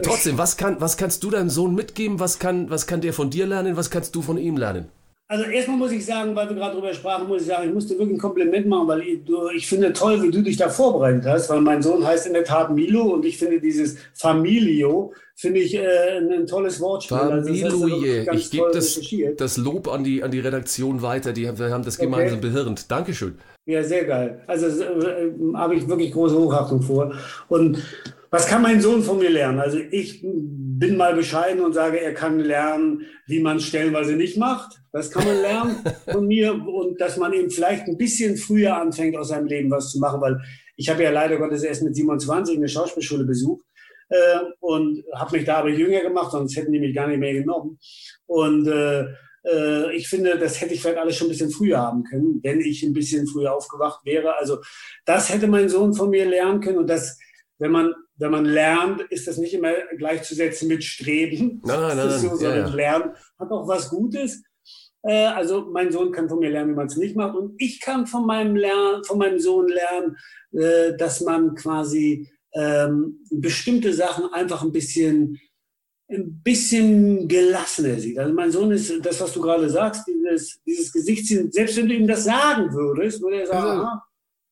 Trotzdem, was, kann, was kannst du deinem Sohn mitgeben? Was kann, was kann der von dir lernen? Was kannst du von ihm lernen? Also erstmal muss ich sagen, weil wir gerade drüber sprachen, muss ich sagen, ich musste wirklich ein Kompliment machen, weil ich, du, ich finde toll, wie du dich da vorbereitet hast, weil mein Sohn heißt in der Tat Milo und ich finde dieses Familio, finde ich äh, ein, ein tolles Wortspiel. Also Familie. ganz Ich gebe das, das Lob an die, an die Redaktion weiter. Die haben, wir haben das gemeinsam behirnt. Dankeschön. Ja, sehr geil. Also äh, habe ich wirklich große Hochachtung vor. Und was kann mein Sohn von mir lernen? Also ich bin mal bescheiden und sage, er kann lernen, wie man es stellenweise nicht macht. Das kann man lernen von mir und dass man eben vielleicht ein bisschen früher anfängt, aus seinem Leben was zu machen, weil ich habe ja leider Gottes erst mit 27 eine Schauspielschule besucht äh, und habe mich da aber jünger gemacht, sonst hätten die mich gar nicht mehr genommen. Und äh, äh, ich finde, das hätte ich vielleicht alles schon ein bisschen früher haben können, wenn ich ein bisschen früher aufgewacht wäre. Also das hätte mein Sohn von mir lernen können und das, wenn man wenn man lernt, ist das nicht immer gleichzusetzen mit Streben. Nein, nein, nein, so, nein. Ja, sondern ja. Lernen hat auch was Gutes. Äh, Also mein Sohn kann von mir lernen, wie man es nicht macht. Und ich kann von meinem, Lern, von meinem Sohn lernen, äh, dass man quasi ähm, bestimmte Sachen einfach ein bisschen, ein bisschen gelassener sieht. Also mein Sohn ist, das, was du gerade sagst, dieses, dieses Gesichtsziehen, selbst wenn du ihm das sagen würdest, würde er sagen, aha,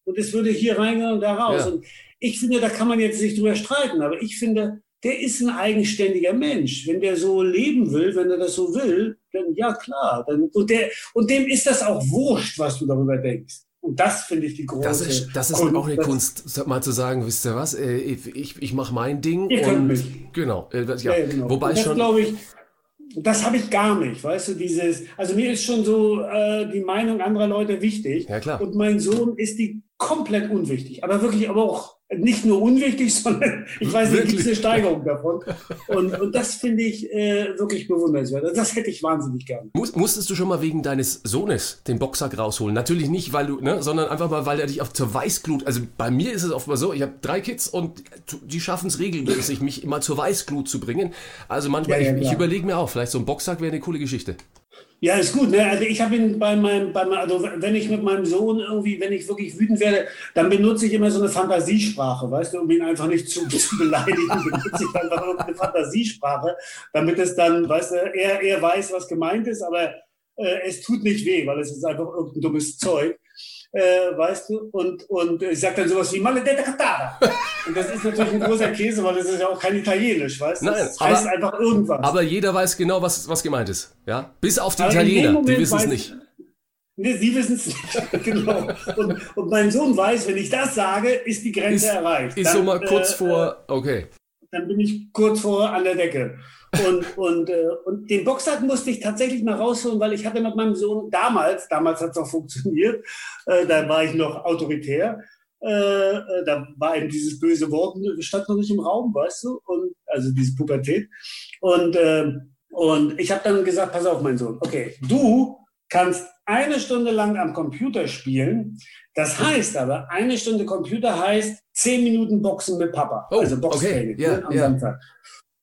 und es würde hier reingehen und da raus. Ja. Und ich finde, da kann man jetzt nicht drüber streiten, aber ich finde, der ist ein eigenständiger Mensch. Wenn der so leben will, wenn er das so will, dann ja klar. Dann, und, der, und dem ist das auch wurscht, was du darüber denkst. Und das finde ich die große Das ist, das ist Kunst. auch eine Kunst, mal zu sagen, wisst ihr was, äh, ich, ich, ich mache mein Ding Ihr und mich. genau, äh, ja, Ja, ja, genau. wobei Und das schon, glaube ich, das habe ich gar nicht, weißt du, dieses, also mir ist schon so äh, die Meinung anderer Leute wichtig. Ja, klar. Und mein Sohn ist die komplett unwichtig, aber wirklich, aber auch nicht nur unwichtig, sondern ich weiß nicht, gibt es eine Steigerung davon. Und, und das finde ich äh, wirklich bewundernswert. Also das hätte ich wahnsinnig gern. Muss, musstest du schon mal wegen deines Sohnes den Boxsack rausholen? Natürlich nicht, weil du, ne, sondern einfach mal, weil er dich auf zur Weißglut. Also bei mir ist es oft mal so, ich habe drei Kids und die schaffen es regelmäßig, mich immer zur Weißglut zu bringen. Also manchmal, Ja, ja, ich, ich überlege mir auch, vielleicht so ein Boxsack wäre eine coole Geschichte. Ja, ist gut. Ne? Also ich habe ihn bei meinem, bei meinem, also wenn ich mit meinem Sohn irgendwie, wenn ich wirklich wütend werde, dann benutze ich immer so eine Fantasiesprache, weißt du, um ihn einfach nicht zu, zu beleidigen, benutze ich einfach irgendeine Fantasiesprache, damit es dann, weißt du, er, er weiß, was gemeint ist, aber äh, es tut nicht weh, weil es ist einfach irgendein dummes Zeug. Äh, weißt du, und, und ich sage dann sowas wie Maledetta Catara. Und das ist natürlich ein großer Käse, weil das ist ja auch kein Italienisch, weißt du? Nein, das heißt aber- einfach irgendwas. Aber jeder weiß genau, was, was gemeint ist. Ja? Bis auf die Aber Italiener, die wissen es nicht. Nee, sie wissen es nicht. genau. Und, und mein Sohn weiß, wenn ich das sage, ist die Grenze Ist, erreicht. ist so Dann, mal kurz äh, vor, okay. Dann bin ich kurz vor an der Decke. Und, und, äh, und den Boxsack musste ich tatsächlich mal rausholen, weil ich hatte mit meinem Sohn damals, damals hat es auch funktioniert, äh, da war ich noch autoritär, äh, äh, da war eben dieses böse Wort, stand noch nicht im Raum, weißt du, und also diese Pubertät. Und, ähm, und ich habe dann gesagt, pass auf, mein Sohn, okay, du kannst eine Stunde lang am Computer spielen. Das heißt aber, eine Stunde Computer heißt zehn Minuten Boxen mit Papa. Oh, also Boxtraining okay, ja, ne, am ja. Samstag.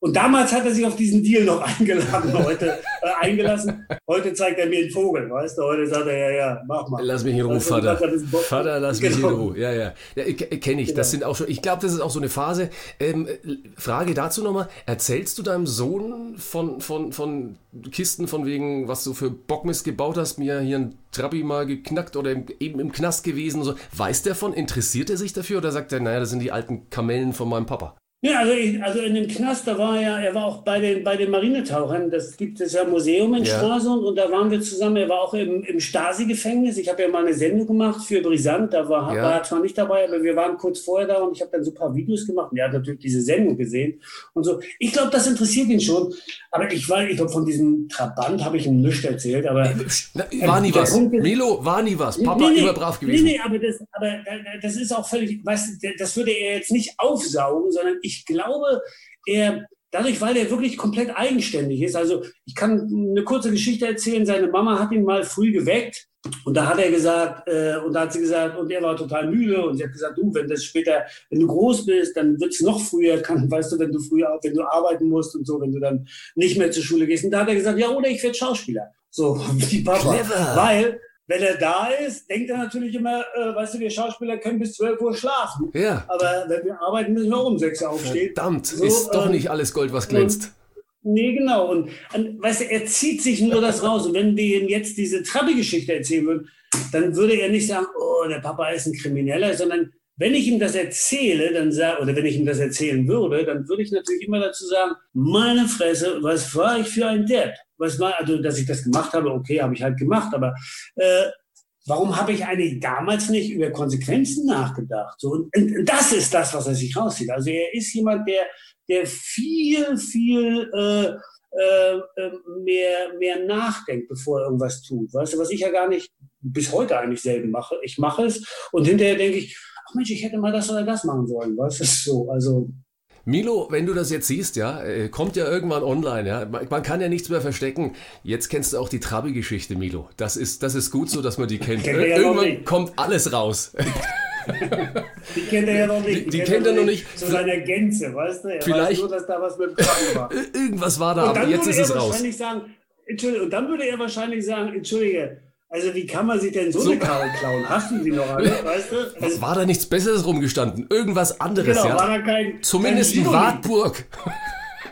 Und damals hat er sich auf diesen Deal noch eingeladen, heute äh, eingelassen. Heute zeigt er mir den Vogel, weißt du? Heute sagt er, ja, ja, mach mal. Lass mich in Ruhe, Vater. er. Vater, lass mich in Genau. Ruhe. Ja, ja. ja Kenne ich. Das sind auch schon, ich glaube, das ist auch so eine Phase. Ähm, Frage dazu nochmal. Erzählst du deinem Sohn von, von, von Kisten, von wegen, was du für Bockmist gebaut hast, mir hier ein Trabi mal geknackt oder im, eben im Knast gewesen so. Weiß der von? Interessiert er sich dafür oder sagt er, naja, das sind die alten Kamellen von meinem Papa? Ja, also, ich, also in dem Knast, da war er ja, er war auch bei den, bei den Marinetauchern, das gibt es ja Museum in Ja. Stralsund und da waren wir zusammen, er war auch im, im Stasi-Gefängnis, ich habe ja mal eine Sendung gemacht für Brisant, da war, Ja. war er zwar nicht dabei, aber wir waren kurz vorher da und ich habe dann so ein paar Videos gemacht und er hat natürlich diese Sendung gesehen und so. Ich glaube, das interessiert ihn schon, aber ich weiß, ich glaube, von diesem Trabant habe ich ihm nichts erzählt, aber... Na, war nie der was. Punkt ist- Milo, war nie was. Papa immer brav gewesen. Nee, nee, aber das, aber äh, das ist auch völlig, weißt du, das würde er jetzt nicht aufsaugen, sondern ich glaube, er, dadurch, weil er wirklich komplett eigenständig ist, also ich kann eine kurze Geschichte erzählen, seine Mama hat ihn mal früh geweckt und da hat er gesagt, äh, und da hat sie gesagt, und er war total müde und sie hat gesagt, du, wenn das später, wenn du groß bist, dann wird's noch früher, kann, weißt du, wenn du früher, wenn du arbeiten musst und so, wenn du dann nicht mehr zur Schule gehst. Und da hat er gesagt, ja, oder ich werde Schauspieler. So, wie Papa. Clever. Weil, wenn er da ist, denkt er natürlich immer, äh, weißt du, wir Schauspieler können bis 12 Uhr schlafen. Ja. Aber wenn wir arbeiten, müssen wir auch um 6 Uhr aufstehen. Verdammt, So, ist doch ähm, nicht alles Gold, was glänzt. Nee, genau. Und, und weißt du, er zieht sich nur das raus. Und wenn wir ihm jetzt diese Trabi-Geschichte erzählen würden, dann würde er nicht sagen, oh, der Papa ist ein Krimineller, sondern wenn ich ihm das erzähle, dann sag, oder wenn ich ihm das erzählen würde, dann würde ich natürlich immer dazu sagen, meine Fresse, was war ich für ein Depp? Was war, also, dass ich das gemacht habe, okay, habe ich halt gemacht, aber äh, warum habe ich eigentlich damals nicht über Konsequenzen nachgedacht? So, und, und das ist das, was er sich rauszieht. Also er ist jemand, der, der viel, viel äh, äh, äh, mehr, mehr nachdenkt, bevor er irgendwas tut. Weißt du, was ich ja gar nicht bis heute eigentlich selten mache. Ich mache es und hinterher denke ich, ach Mensch, ich hätte mal das oder das machen sollen. Weißt du, so. Also, Milo, wenn du das jetzt siehst, ja, äh, kommt ja irgendwann online, ja. Man kann ja nichts mehr verstecken. Jetzt kennst du auch die Trabi-Geschichte, Milo. Das ist, das ist gut so, dass man die kennt. Er ja irgendwann kommt alles raus. die kennt er ja noch nicht. Die- die kennt er noch nicht. Zu seiner Gänze, weißt du? Er Vielleicht- weiß nur, dass da was mit dem war. Irgendwas war da, Und aber jetzt ist es raus. sagen, und dann würde er wahrscheinlich sagen, Entschuldige, Also wie kann man sich denn so, so eine Karre klauen? Hast du sie noch alle, weißt du? Also, war da nichts Besseres rumgestanden? Irgendwas anderes, genau, ja? war da kein... Zumindest kein ein Wartburg.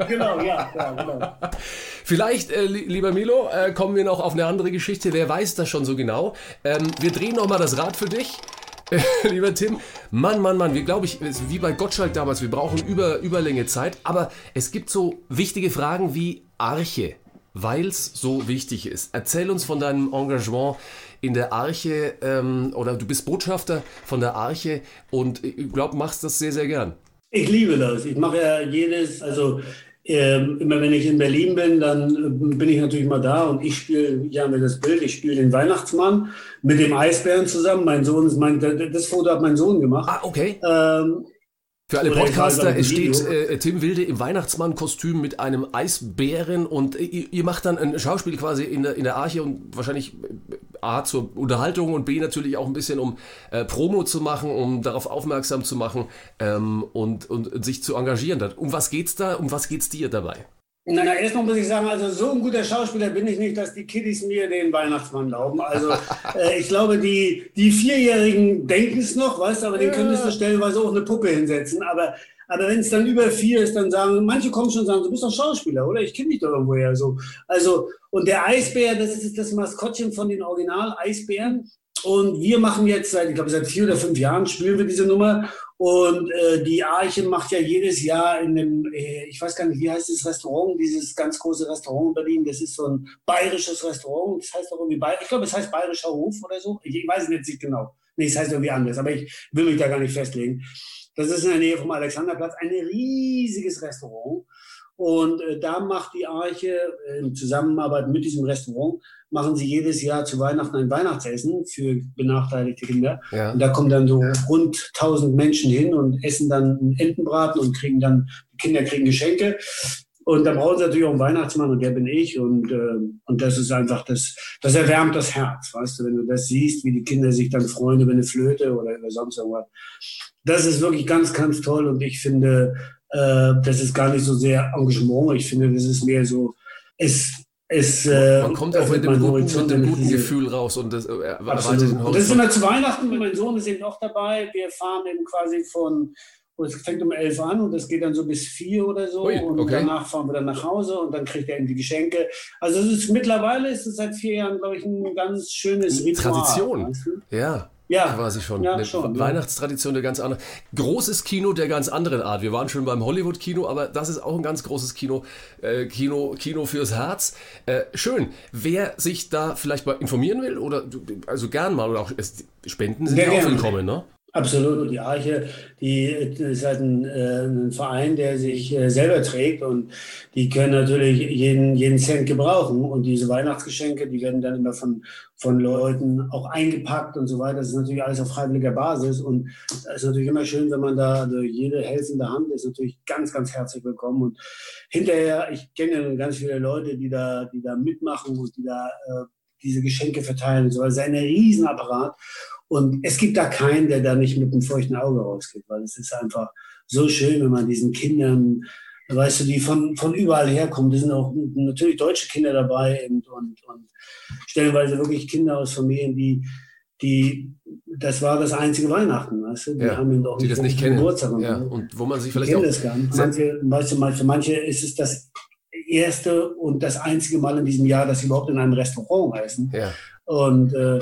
genau, ja, ja, genau. Vielleicht, äh, lieber Milo, äh, kommen wir noch auf eine andere Geschichte. Wer weiß das schon so genau? Ähm, wir drehen noch mal das Rad für dich. lieber Tim, Mann, Mann, Mann, wir glaube ich, wie bei Gottschalk damals, wir brauchen über, Überlänge Zeit, aber es gibt so wichtige Fragen wie Arche weil es so wichtig ist. Erzähl uns von deinem Engagement in der Arche ähm, oder du bist Botschafter von der Arche und ich glaube, machst das sehr, sehr gern. Ich liebe das. Ich mache ja jedes, also äh, immer wenn ich in Berlin bin, dann äh, bin ich natürlich mal da und ich spiele, haben wir das Bild, ich spiele den Weihnachtsmann mit dem Eisbären zusammen. Mein Sohn ist mein, das Foto hat mein Sohn gemacht. Ah, okay. Ähm, für alle Podcaster, es steht äh, Tim Wilde im Weihnachtsmann-Kostüm mit einem Eisbären und ihr, ihr, macht dann ein Schauspiel quasi in der, in der Arche und wahrscheinlich äh, A zur Unterhaltung und B natürlich auch ein bisschen um äh, Promo zu machen, um darauf aufmerksam zu machen ähm, und, und sich zu engagieren. Um was geht's da? Um was geht's dir dabei? Na, erstmal muss ich sagen, also so ein guter Schauspieler bin ich nicht, dass die Kiddies mir den Weihnachtsmann glauben. Also äh, ich glaube, die, die Vierjährigen denken es noch, weißt aber den könntest du stellenweise auch eine Puppe hinsetzen. Aber, aber wenn es dann über vier ist, dann sagen, manche kommen schon und sagen, du bist doch Schauspieler, oder? Ich kenne dich doch irgendwoher so. Also, und der Eisbär, das ist das Maskottchen von den Original-Eisbären. Und wir machen jetzt seit, ich glaube, seit vier oder fünf Jahren spielen wir diese Nummer. Und äh, die Arche macht ja jedes Jahr in dem, äh, ich weiß gar nicht, wie heißt das Restaurant, dieses ganz große Restaurant in Berlin. Das ist so ein bayerisches Restaurant. Das heißt auch irgendwie, Bayer, ich glaube, es heißt Bayerischer Hof oder so. Ich, weiß es nicht genau. Nee, es heißt irgendwie anders, aber ich will mich da gar nicht festlegen. Das ist in der Nähe vom Alexanderplatz ein riesiges Restaurant. Und äh, da macht die Arche äh, in Zusammenarbeit mit diesem Restaurant, machen sie jedes Jahr zu Weihnachten ein Weihnachtsessen für benachteiligte Kinder. Ja. Und da kommen dann so rund 1000 Menschen hin und essen dann einen Entenbraten und kriegen dann, die Kinder kriegen Geschenke. Und da brauchen sie natürlich auch einen Weihnachtsmann und der bin ich. Und, äh, und das ist einfach, das, das erwärmt das Herz, weißt du, wenn du das siehst, wie die Kinder sich dann freuen über eine Flöte oder über sonst irgendwas. Das ist wirklich ganz, ganz toll und ich finde, äh, das ist gar nicht so sehr Engagement. Ich finde, das ist mehr so, es, es, äh, man kommt auch mit dem guten, mit dem guten Gefühl raus und das äh, erweitert den Horizont. Das ist immer zu Weihnachten, mein Sohn ist eben auch dabei. Wir fahren eben quasi von, es fängt um elf an und das geht dann so bis vier oder so. Ui, und okay. danach fahren wir dann nach Hause und dann kriegt er eben die Geschenke. Also es ist, mittlerweile ist es seit vier Jahren, glaube ich, ein ganz schönes Ritual. Tradition. Weißt du? Ja. Ja, quasi schon. Ja, eine schon, Weihnachtstradition der ganz andere. Großes Kino der ganz anderen Art. Wir waren schon beim Hollywood-Kino, aber das ist auch ein ganz großes Kino. Äh, Kino, Kino fürs Herz. Äh, schön. Wer sich da vielleicht mal informieren will oder also gern mal oder auch Spenden sind ja auch willkommen, ne? Absolut. Und die Arche, die ist halt ein, äh, ein Verein, der sich äh, selber trägt und die können natürlich jeden, jeden Cent gebrauchen. Und diese Weihnachtsgeschenke, die werden dann immer von, von Leuten auch eingepackt und so weiter. Das ist natürlich alles auf freiwilliger Basis. Und es ist natürlich immer schön, wenn man da, also jede helfende Hand ist natürlich ganz, ganz herzlich willkommen. Und hinterher, ich kenne ganz viele Leute, die da, die da mitmachen und die da äh, diese Geschenke verteilen. So, also ein Riesenapparat. Und es gibt da keinen, der da nicht mit einem feuchten Auge rausgeht, weil es ist einfach so schön, wenn man diesen Kindern, weißt du, die von, von überall herkommen, da sind auch natürlich deutsche Kinder dabei und, und, und stellenweise wirklich Kinder aus Familien, die, die, das war das einzige Weihnachten, weißt du, die ja, haben ihn doch die das nicht kennen. Geburtstag ja, und wo man sich vielleicht auch das gar nicht. Manche, weißt du, für manche ist es das erste und das einzige Mal in diesem Jahr, dass sie überhaupt in einem Restaurant heißen. Ja. Und äh,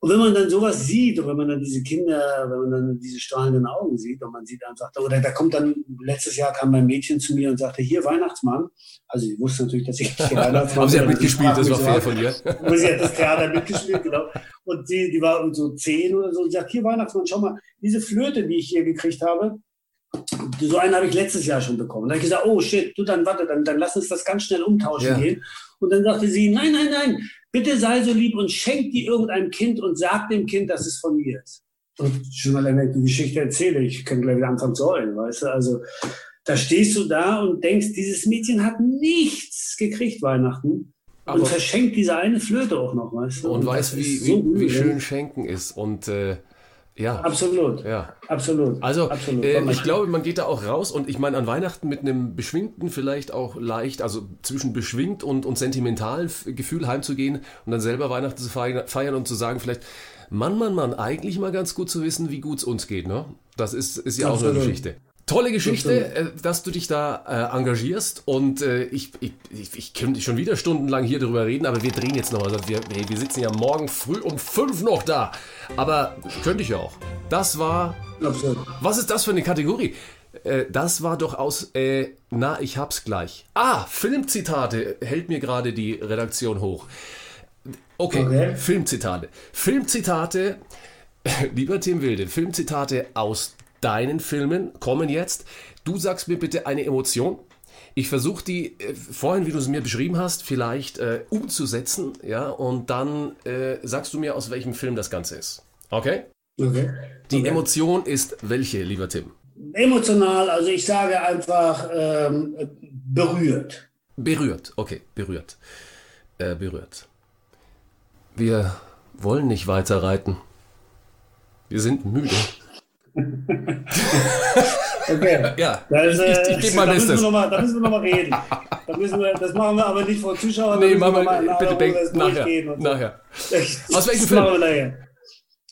und wenn man dann sowas sieht und wenn man dann diese Kinder, wenn man dann diese strahlenden Augen sieht und man sieht einfach, oder da kommt dann, letztes Jahr kam mein Mädchen zu mir und sagte, hier Weihnachtsmann. Also ich wusste natürlich, dass ich hier Weihnachtsmann. Aber sie hat mitgespielt, das war fair von ihr. sie hat das Theater mitgespielt, genau. Und sie, die war so zehn oder so und sagt, hier Weihnachtsmann, schau mal, diese Flöte, die ich hier gekriegt habe, so einen habe ich letztes Jahr schon bekommen. Da habe ich gesagt, oh shit, du dann warte, dann, dann lass uns das ganz schnell umtauschen ja. gehen. Und dann sagte sie, nein, nein, nein, bitte sei so lieb und schenk die irgendeinem Kind und sag dem Kind, dass es von mir ist. Und schon ich die Geschichte erzähle, ich kann gleich wieder anfangen zu heulen, weißt du, also da stehst du da und denkst, dieses Mädchen hat nichts gekriegt Weihnachten. Aber und verschenkt diese eine Flöte auch noch, weißt du? Und, und weiß, wie, so wie, wie, schön Schenken ist. Und äh, Ja. Absolut. Ja. Absolut. Also Absolut. äh, ich glaube, man geht da auch raus und ich meine an Weihnachten mit einem beschwingten, vielleicht auch leicht, also zwischen beschwingt und, und sentimentalen Gefühl heimzugehen und dann selber Weihnachten zu feiern, und zu sagen vielleicht, Mann, Mann, Mann, eigentlich mal ganz gut zu wissen, wie gut es uns geht. Ne? Das ist, ist ja auch eine Absolut. Geschichte. Tolle Geschichte, äh, dass du dich da äh, engagierst und äh, ich, ich, ich, könnte schon wieder stundenlang hier drüber reden, aber wir drehen jetzt noch. Also wir, wir sitzen ja morgen früh um fünf noch da, aber könnte ich ja auch. Das war Absolut. was ist das für eine Kategorie? Äh, das war doch aus, äh, na, ich hab's gleich. Ah, Filmzitate hält mir gerade die Redaktion hoch. Okay, Okay. Filmzitate. Filmzitate, lieber Tim Wilde, Filmzitate aus deinen Filmen kommen jetzt. Du sagst mir bitte eine Emotion. Ich versuche die äh, vorhin, wie du es mir beschrieben hast, vielleicht äh, umzusetzen, ja, und dann äh, sagst du mir, aus welchem Film das Ganze ist. Okay? Okay. Die okay. Emotion ist welche, lieber Tim? Emotional, also ich sage einfach ähm, berührt. Berührt, okay, berührt. Äh, berührt. Wir wollen nicht weiter reiten. Wir sind müde. Okay. Ja, Das, ich, ich, ich gebe mein da müssen Bestes. wir noch mal, da müssen wir nochmal reden. Da müssen wir, das machen wir aber nicht vor Zuschauern. Nee, machen wir mal bitte denk, nachher. so. nachher. Das Aus welchem Film?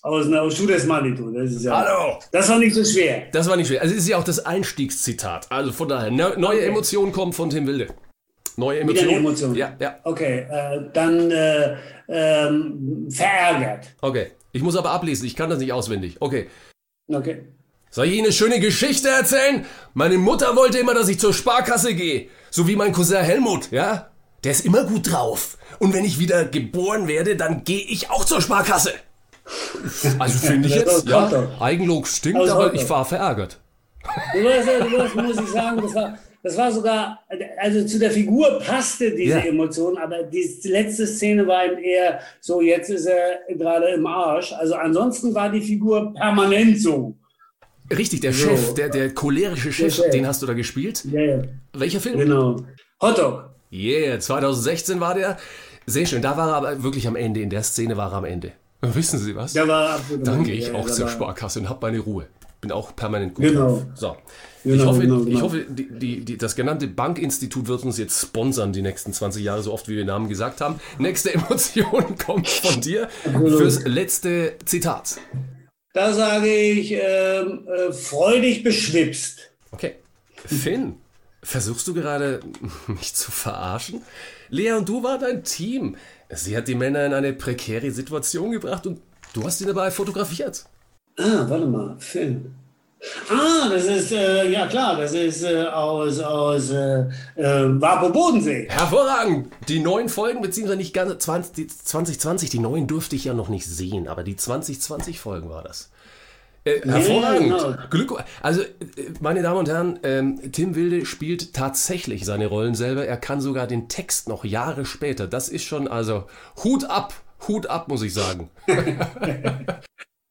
Aus, ne, aus Judas Manitou. Das ist ja. Hallo! Das war nicht so schwer. Das war nicht schwer. Also es ist ja auch das Einstiegszitat. Also von daher, ne, neue Okay. Emotionen kommen von Tim Wilde. Neue Wieder Emotionen. eine Emotion. Ja, ja. Okay, äh, dann äh, ähm, verärgert. Okay. Ich muss aber ablesen, ich kann das nicht auswendig. Okay. Okay. Soll ich Ihnen eine schöne Geschichte erzählen? Meine Mutter wollte immer, dass ich zur Sparkasse gehe. So wie mein Cousin Helmut, ja? Der ist immer gut drauf. Und wenn ich wieder geboren werde, dann gehe ich auch zur Sparkasse. Also finde ich jetzt, ja. Eigenlob stinkt, ist aber ich war verärgert. Du weißt, ja, du weißt, muss ich sagen, das war, das war sogar, also zu der Figur passte diese Ja. Emotion, aber die letzte Szene war ihm eher so, jetzt ist er gerade im Arsch. Also ansonsten war die Figur permanent so. Richtig, der So. Chef, der, der cholerische Chef, Chef. den hast du da gespielt. Ja, ja, Welcher Film? genau. Hotdog. Yeah, 2016 war der. Sehr schön, da war er aber wirklich am Ende. In der Szene war er am Ende. Wissen Sie was? Der war gehe ich ja, auch der zur Sparkasse und habe meine Ruhe. Bin auch permanent gut Genau. drauf. So. ich Genau, hoffe, genau, ich genau. hoffe die, die, die, das genannte Bankinstitut wird uns jetzt sponsern die nächsten 20 Jahre, so oft wie wir den Namen gesagt haben. Nächste Emotion kommt von dir Absolut. fürs letzte Zitat. Da sage ich, ähm, äh, freudig beschwipst. Okay. Finn, versuchst du gerade mich zu verarschen? Lea und du war dein Team. Sie hat die Männer in eine prekäre Situation gebracht und du hast ihn dabei fotografiert. Ah, warte mal, Film. Ah, das ist, äh, ja klar, das ist äh, aus, aus äh, äh, Wapo Bodensee. Hervorragend! Die neuen Folgen, beziehungsweise nicht ganz 20, die 2020, die neuen durfte ich ja noch nicht sehen, aber die 2020 Folgen war das. Äh, hervorragend. genau. Glück, also, äh, meine Damen und Herren, ähm, Tim Wilde spielt tatsächlich seine Rollen selber. Er kann sogar den Text noch Jahre später. Das ist schon, also, Hut ab, Hut ab, muss ich sagen.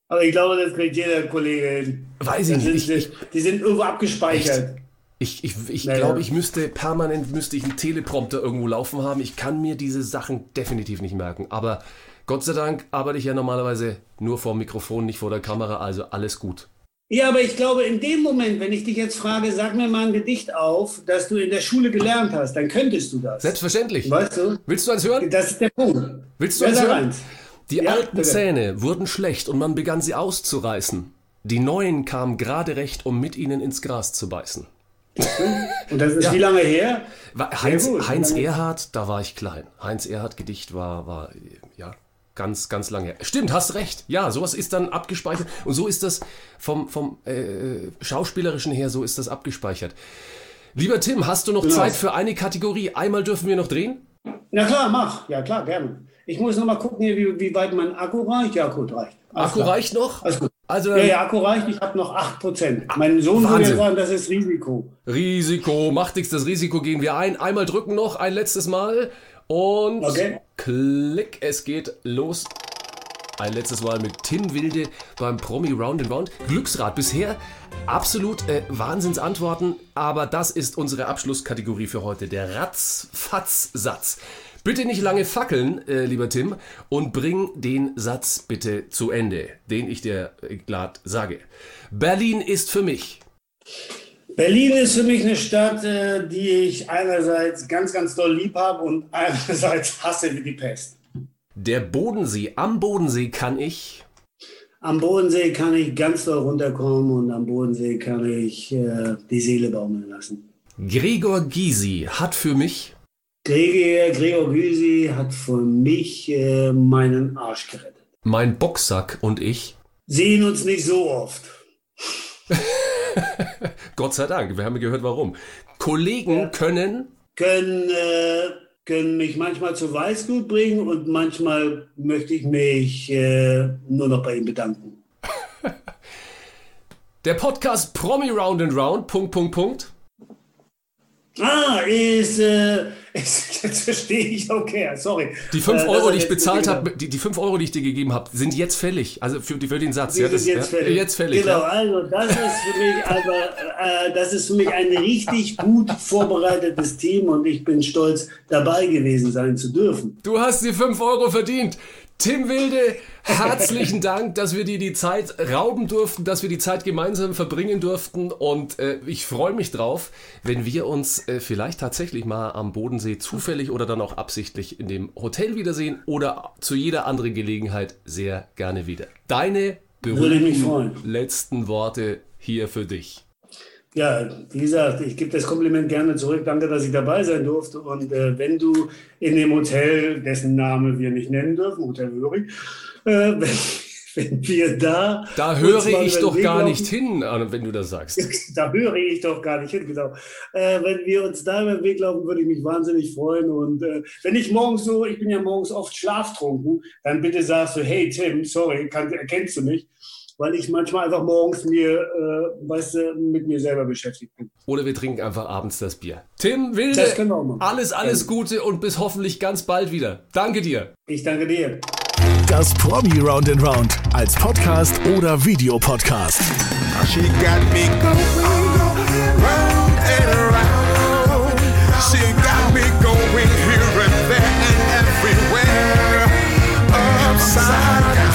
Aber ich glaube, das kriegt jeder Kollege hin. Weiß ich nicht. sind, Ich, die sind irgendwo abgespeichert. ich, ich, ich Naja. glaube, ich müsste permanent müsste ich einen Teleprompter irgendwo laufen haben. Ich kann mir diese Sachen definitiv nicht merken. Aber Gott sei Dank arbeite ich ja normalerweise nur vor dem Mikrofon, nicht vor der Kamera. Also alles gut. Ja, aber ich glaube, in dem Moment, wenn ich dich jetzt frage, sag mir mal ein Gedicht auf, das du in der Schule gelernt hast, dann könntest du das. Selbstverständlich. Weißt du? Willst du eins hören? Das ist der Punkt. Willst du Ja, eins hören? eins. Die Ja, alten bitte. Zähne wurden schlecht und man begann sie auszureißen. Die neuen kamen gerade recht, um mit ihnen ins Gras zu beißen. Und das ist Ja. wie lange her? War Heinz, gut. Heinz Erhard, da war ich klein. Heinz Erhard Gedicht war, war ja ganz, ganz lange her. Stimmt, hast recht. Ja, sowas ist dann abgespeichert. Und so ist das vom, vom äh, Schauspielerischen her, so ist das abgespeichert. Lieber Tim, hast du noch Genau. Zeit für eine Kategorie? Einmal dürfen wir noch drehen? Na klar, mach. Ja, klar, gerne. Ich muss noch mal gucken, hier, wie, wie weit mein Akku reicht. Ja, gut, reicht. Alles Akku klar. reicht noch? Alles gut. Also Ja, ja, Akku reicht. Ich habe noch 8%. Mein Sohn würde Wahnsinn. ja sagen, das ist Risiko. Risiko, macht nichts, das Risiko gehen wir ein. Einmal drücken noch, ein letztes Mal. Und Okay. klick, es geht los. Ein letztes Mal mit Tim Wilde beim Promi Round and Round. Glücksrad bisher absolut äh, Wahnsinnsantworten, aber das ist unsere Abschlusskategorie für heute, der Ratzfatz-Satz. Bitte nicht lange fackeln, äh, lieber Tim, und bring den Satz bitte zu Ende, den ich dir äh, glatt sage. Berlin ist für mich. Berlin ist für mich eine Stadt, äh, die ich einerseits ganz, ganz doll lieb habe und einerseits hasse wie die Pest. Der Bodensee, am Bodensee kann ich. Am Bodensee kann ich ganz doll runterkommen und am Bodensee kann ich äh, die Seele baumeln lassen. Gregor Gysi hat für mich. Gregor, Gregor Gysi hat für mich äh, meinen Arsch gerettet. Mein Boxsack und ich. Sehen uns nicht so oft. Gott sei Dank, wir haben gehört, warum. Kollegen Ja. können. Können, äh, können mich manchmal zu Weißgut bringen und manchmal möchte ich mich äh, nur noch bei ihm bedanken. Der Podcast Promi Round and Round. Punkt, Punkt, Punkt. Ah, ist, äh, ist jetzt verstehe ich, okay, sorry. Die 5 Äh, Euro, hat die ich jetzt bezahlt habe, die, die 5 Euro, die ich dir gegeben habe, sind jetzt fällig. Also für, für den Satz. Die ja, sind das- jetzt ja, fällig. Jetzt fällig. Genau, Ja. also das ist für mich aber, äh, das ist für mich ein richtig gut vorbereitetes Team und ich bin stolz, dabei gewesen sein zu dürfen. Du hast die 5 Euro verdient. Tim Wilde, herzlichen Dank, dass wir dir die Zeit rauben durften, dass wir die Zeit gemeinsam verbringen durften. Und äh, ich freue mich drauf, wenn wir uns äh, vielleicht tatsächlich mal am Bodensee zufällig oder dann auch absichtlich in dem Hotel wiedersehen oder zu jeder anderen Gelegenheit sehr gerne wieder. Deine berühmten letzten Worte hier für dich. Ja, wie gesagt, ich gebe das Kompliment gerne zurück. Danke, dass ich dabei sein durfte. Und äh, wenn du in dem Hotel, dessen Name wir nicht nennen dürfen, Hotel Hörig, äh, wenn, wenn wir da. Da höre mal ich doch gar nicht hin, Arne, wenn du das sagst. Da höre ich doch gar nicht hin, genau. Äh, wenn wir uns da über den Weg laufen, würde ich mich wahnsinnig freuen. Und äh, wenn ich morgens so, ich bin ja morgens oft schlaftrunken, dann bitte sagst du, hey Tim, sorry, kann, erkennst du mich? Weil ich manchmal einfach morgens mir, äh, weißt du, mit mir selber beschäftigt bin. Oder wir trinken einfach abends das Bier. Tim Wilde, Das können wir auch machen. alles, alles Gute und bis hoffentlich ganz bald wieder. Danke dir. Ich danke dir. Das Promi Round and Round als Podcast oder Videopodcast. She got me going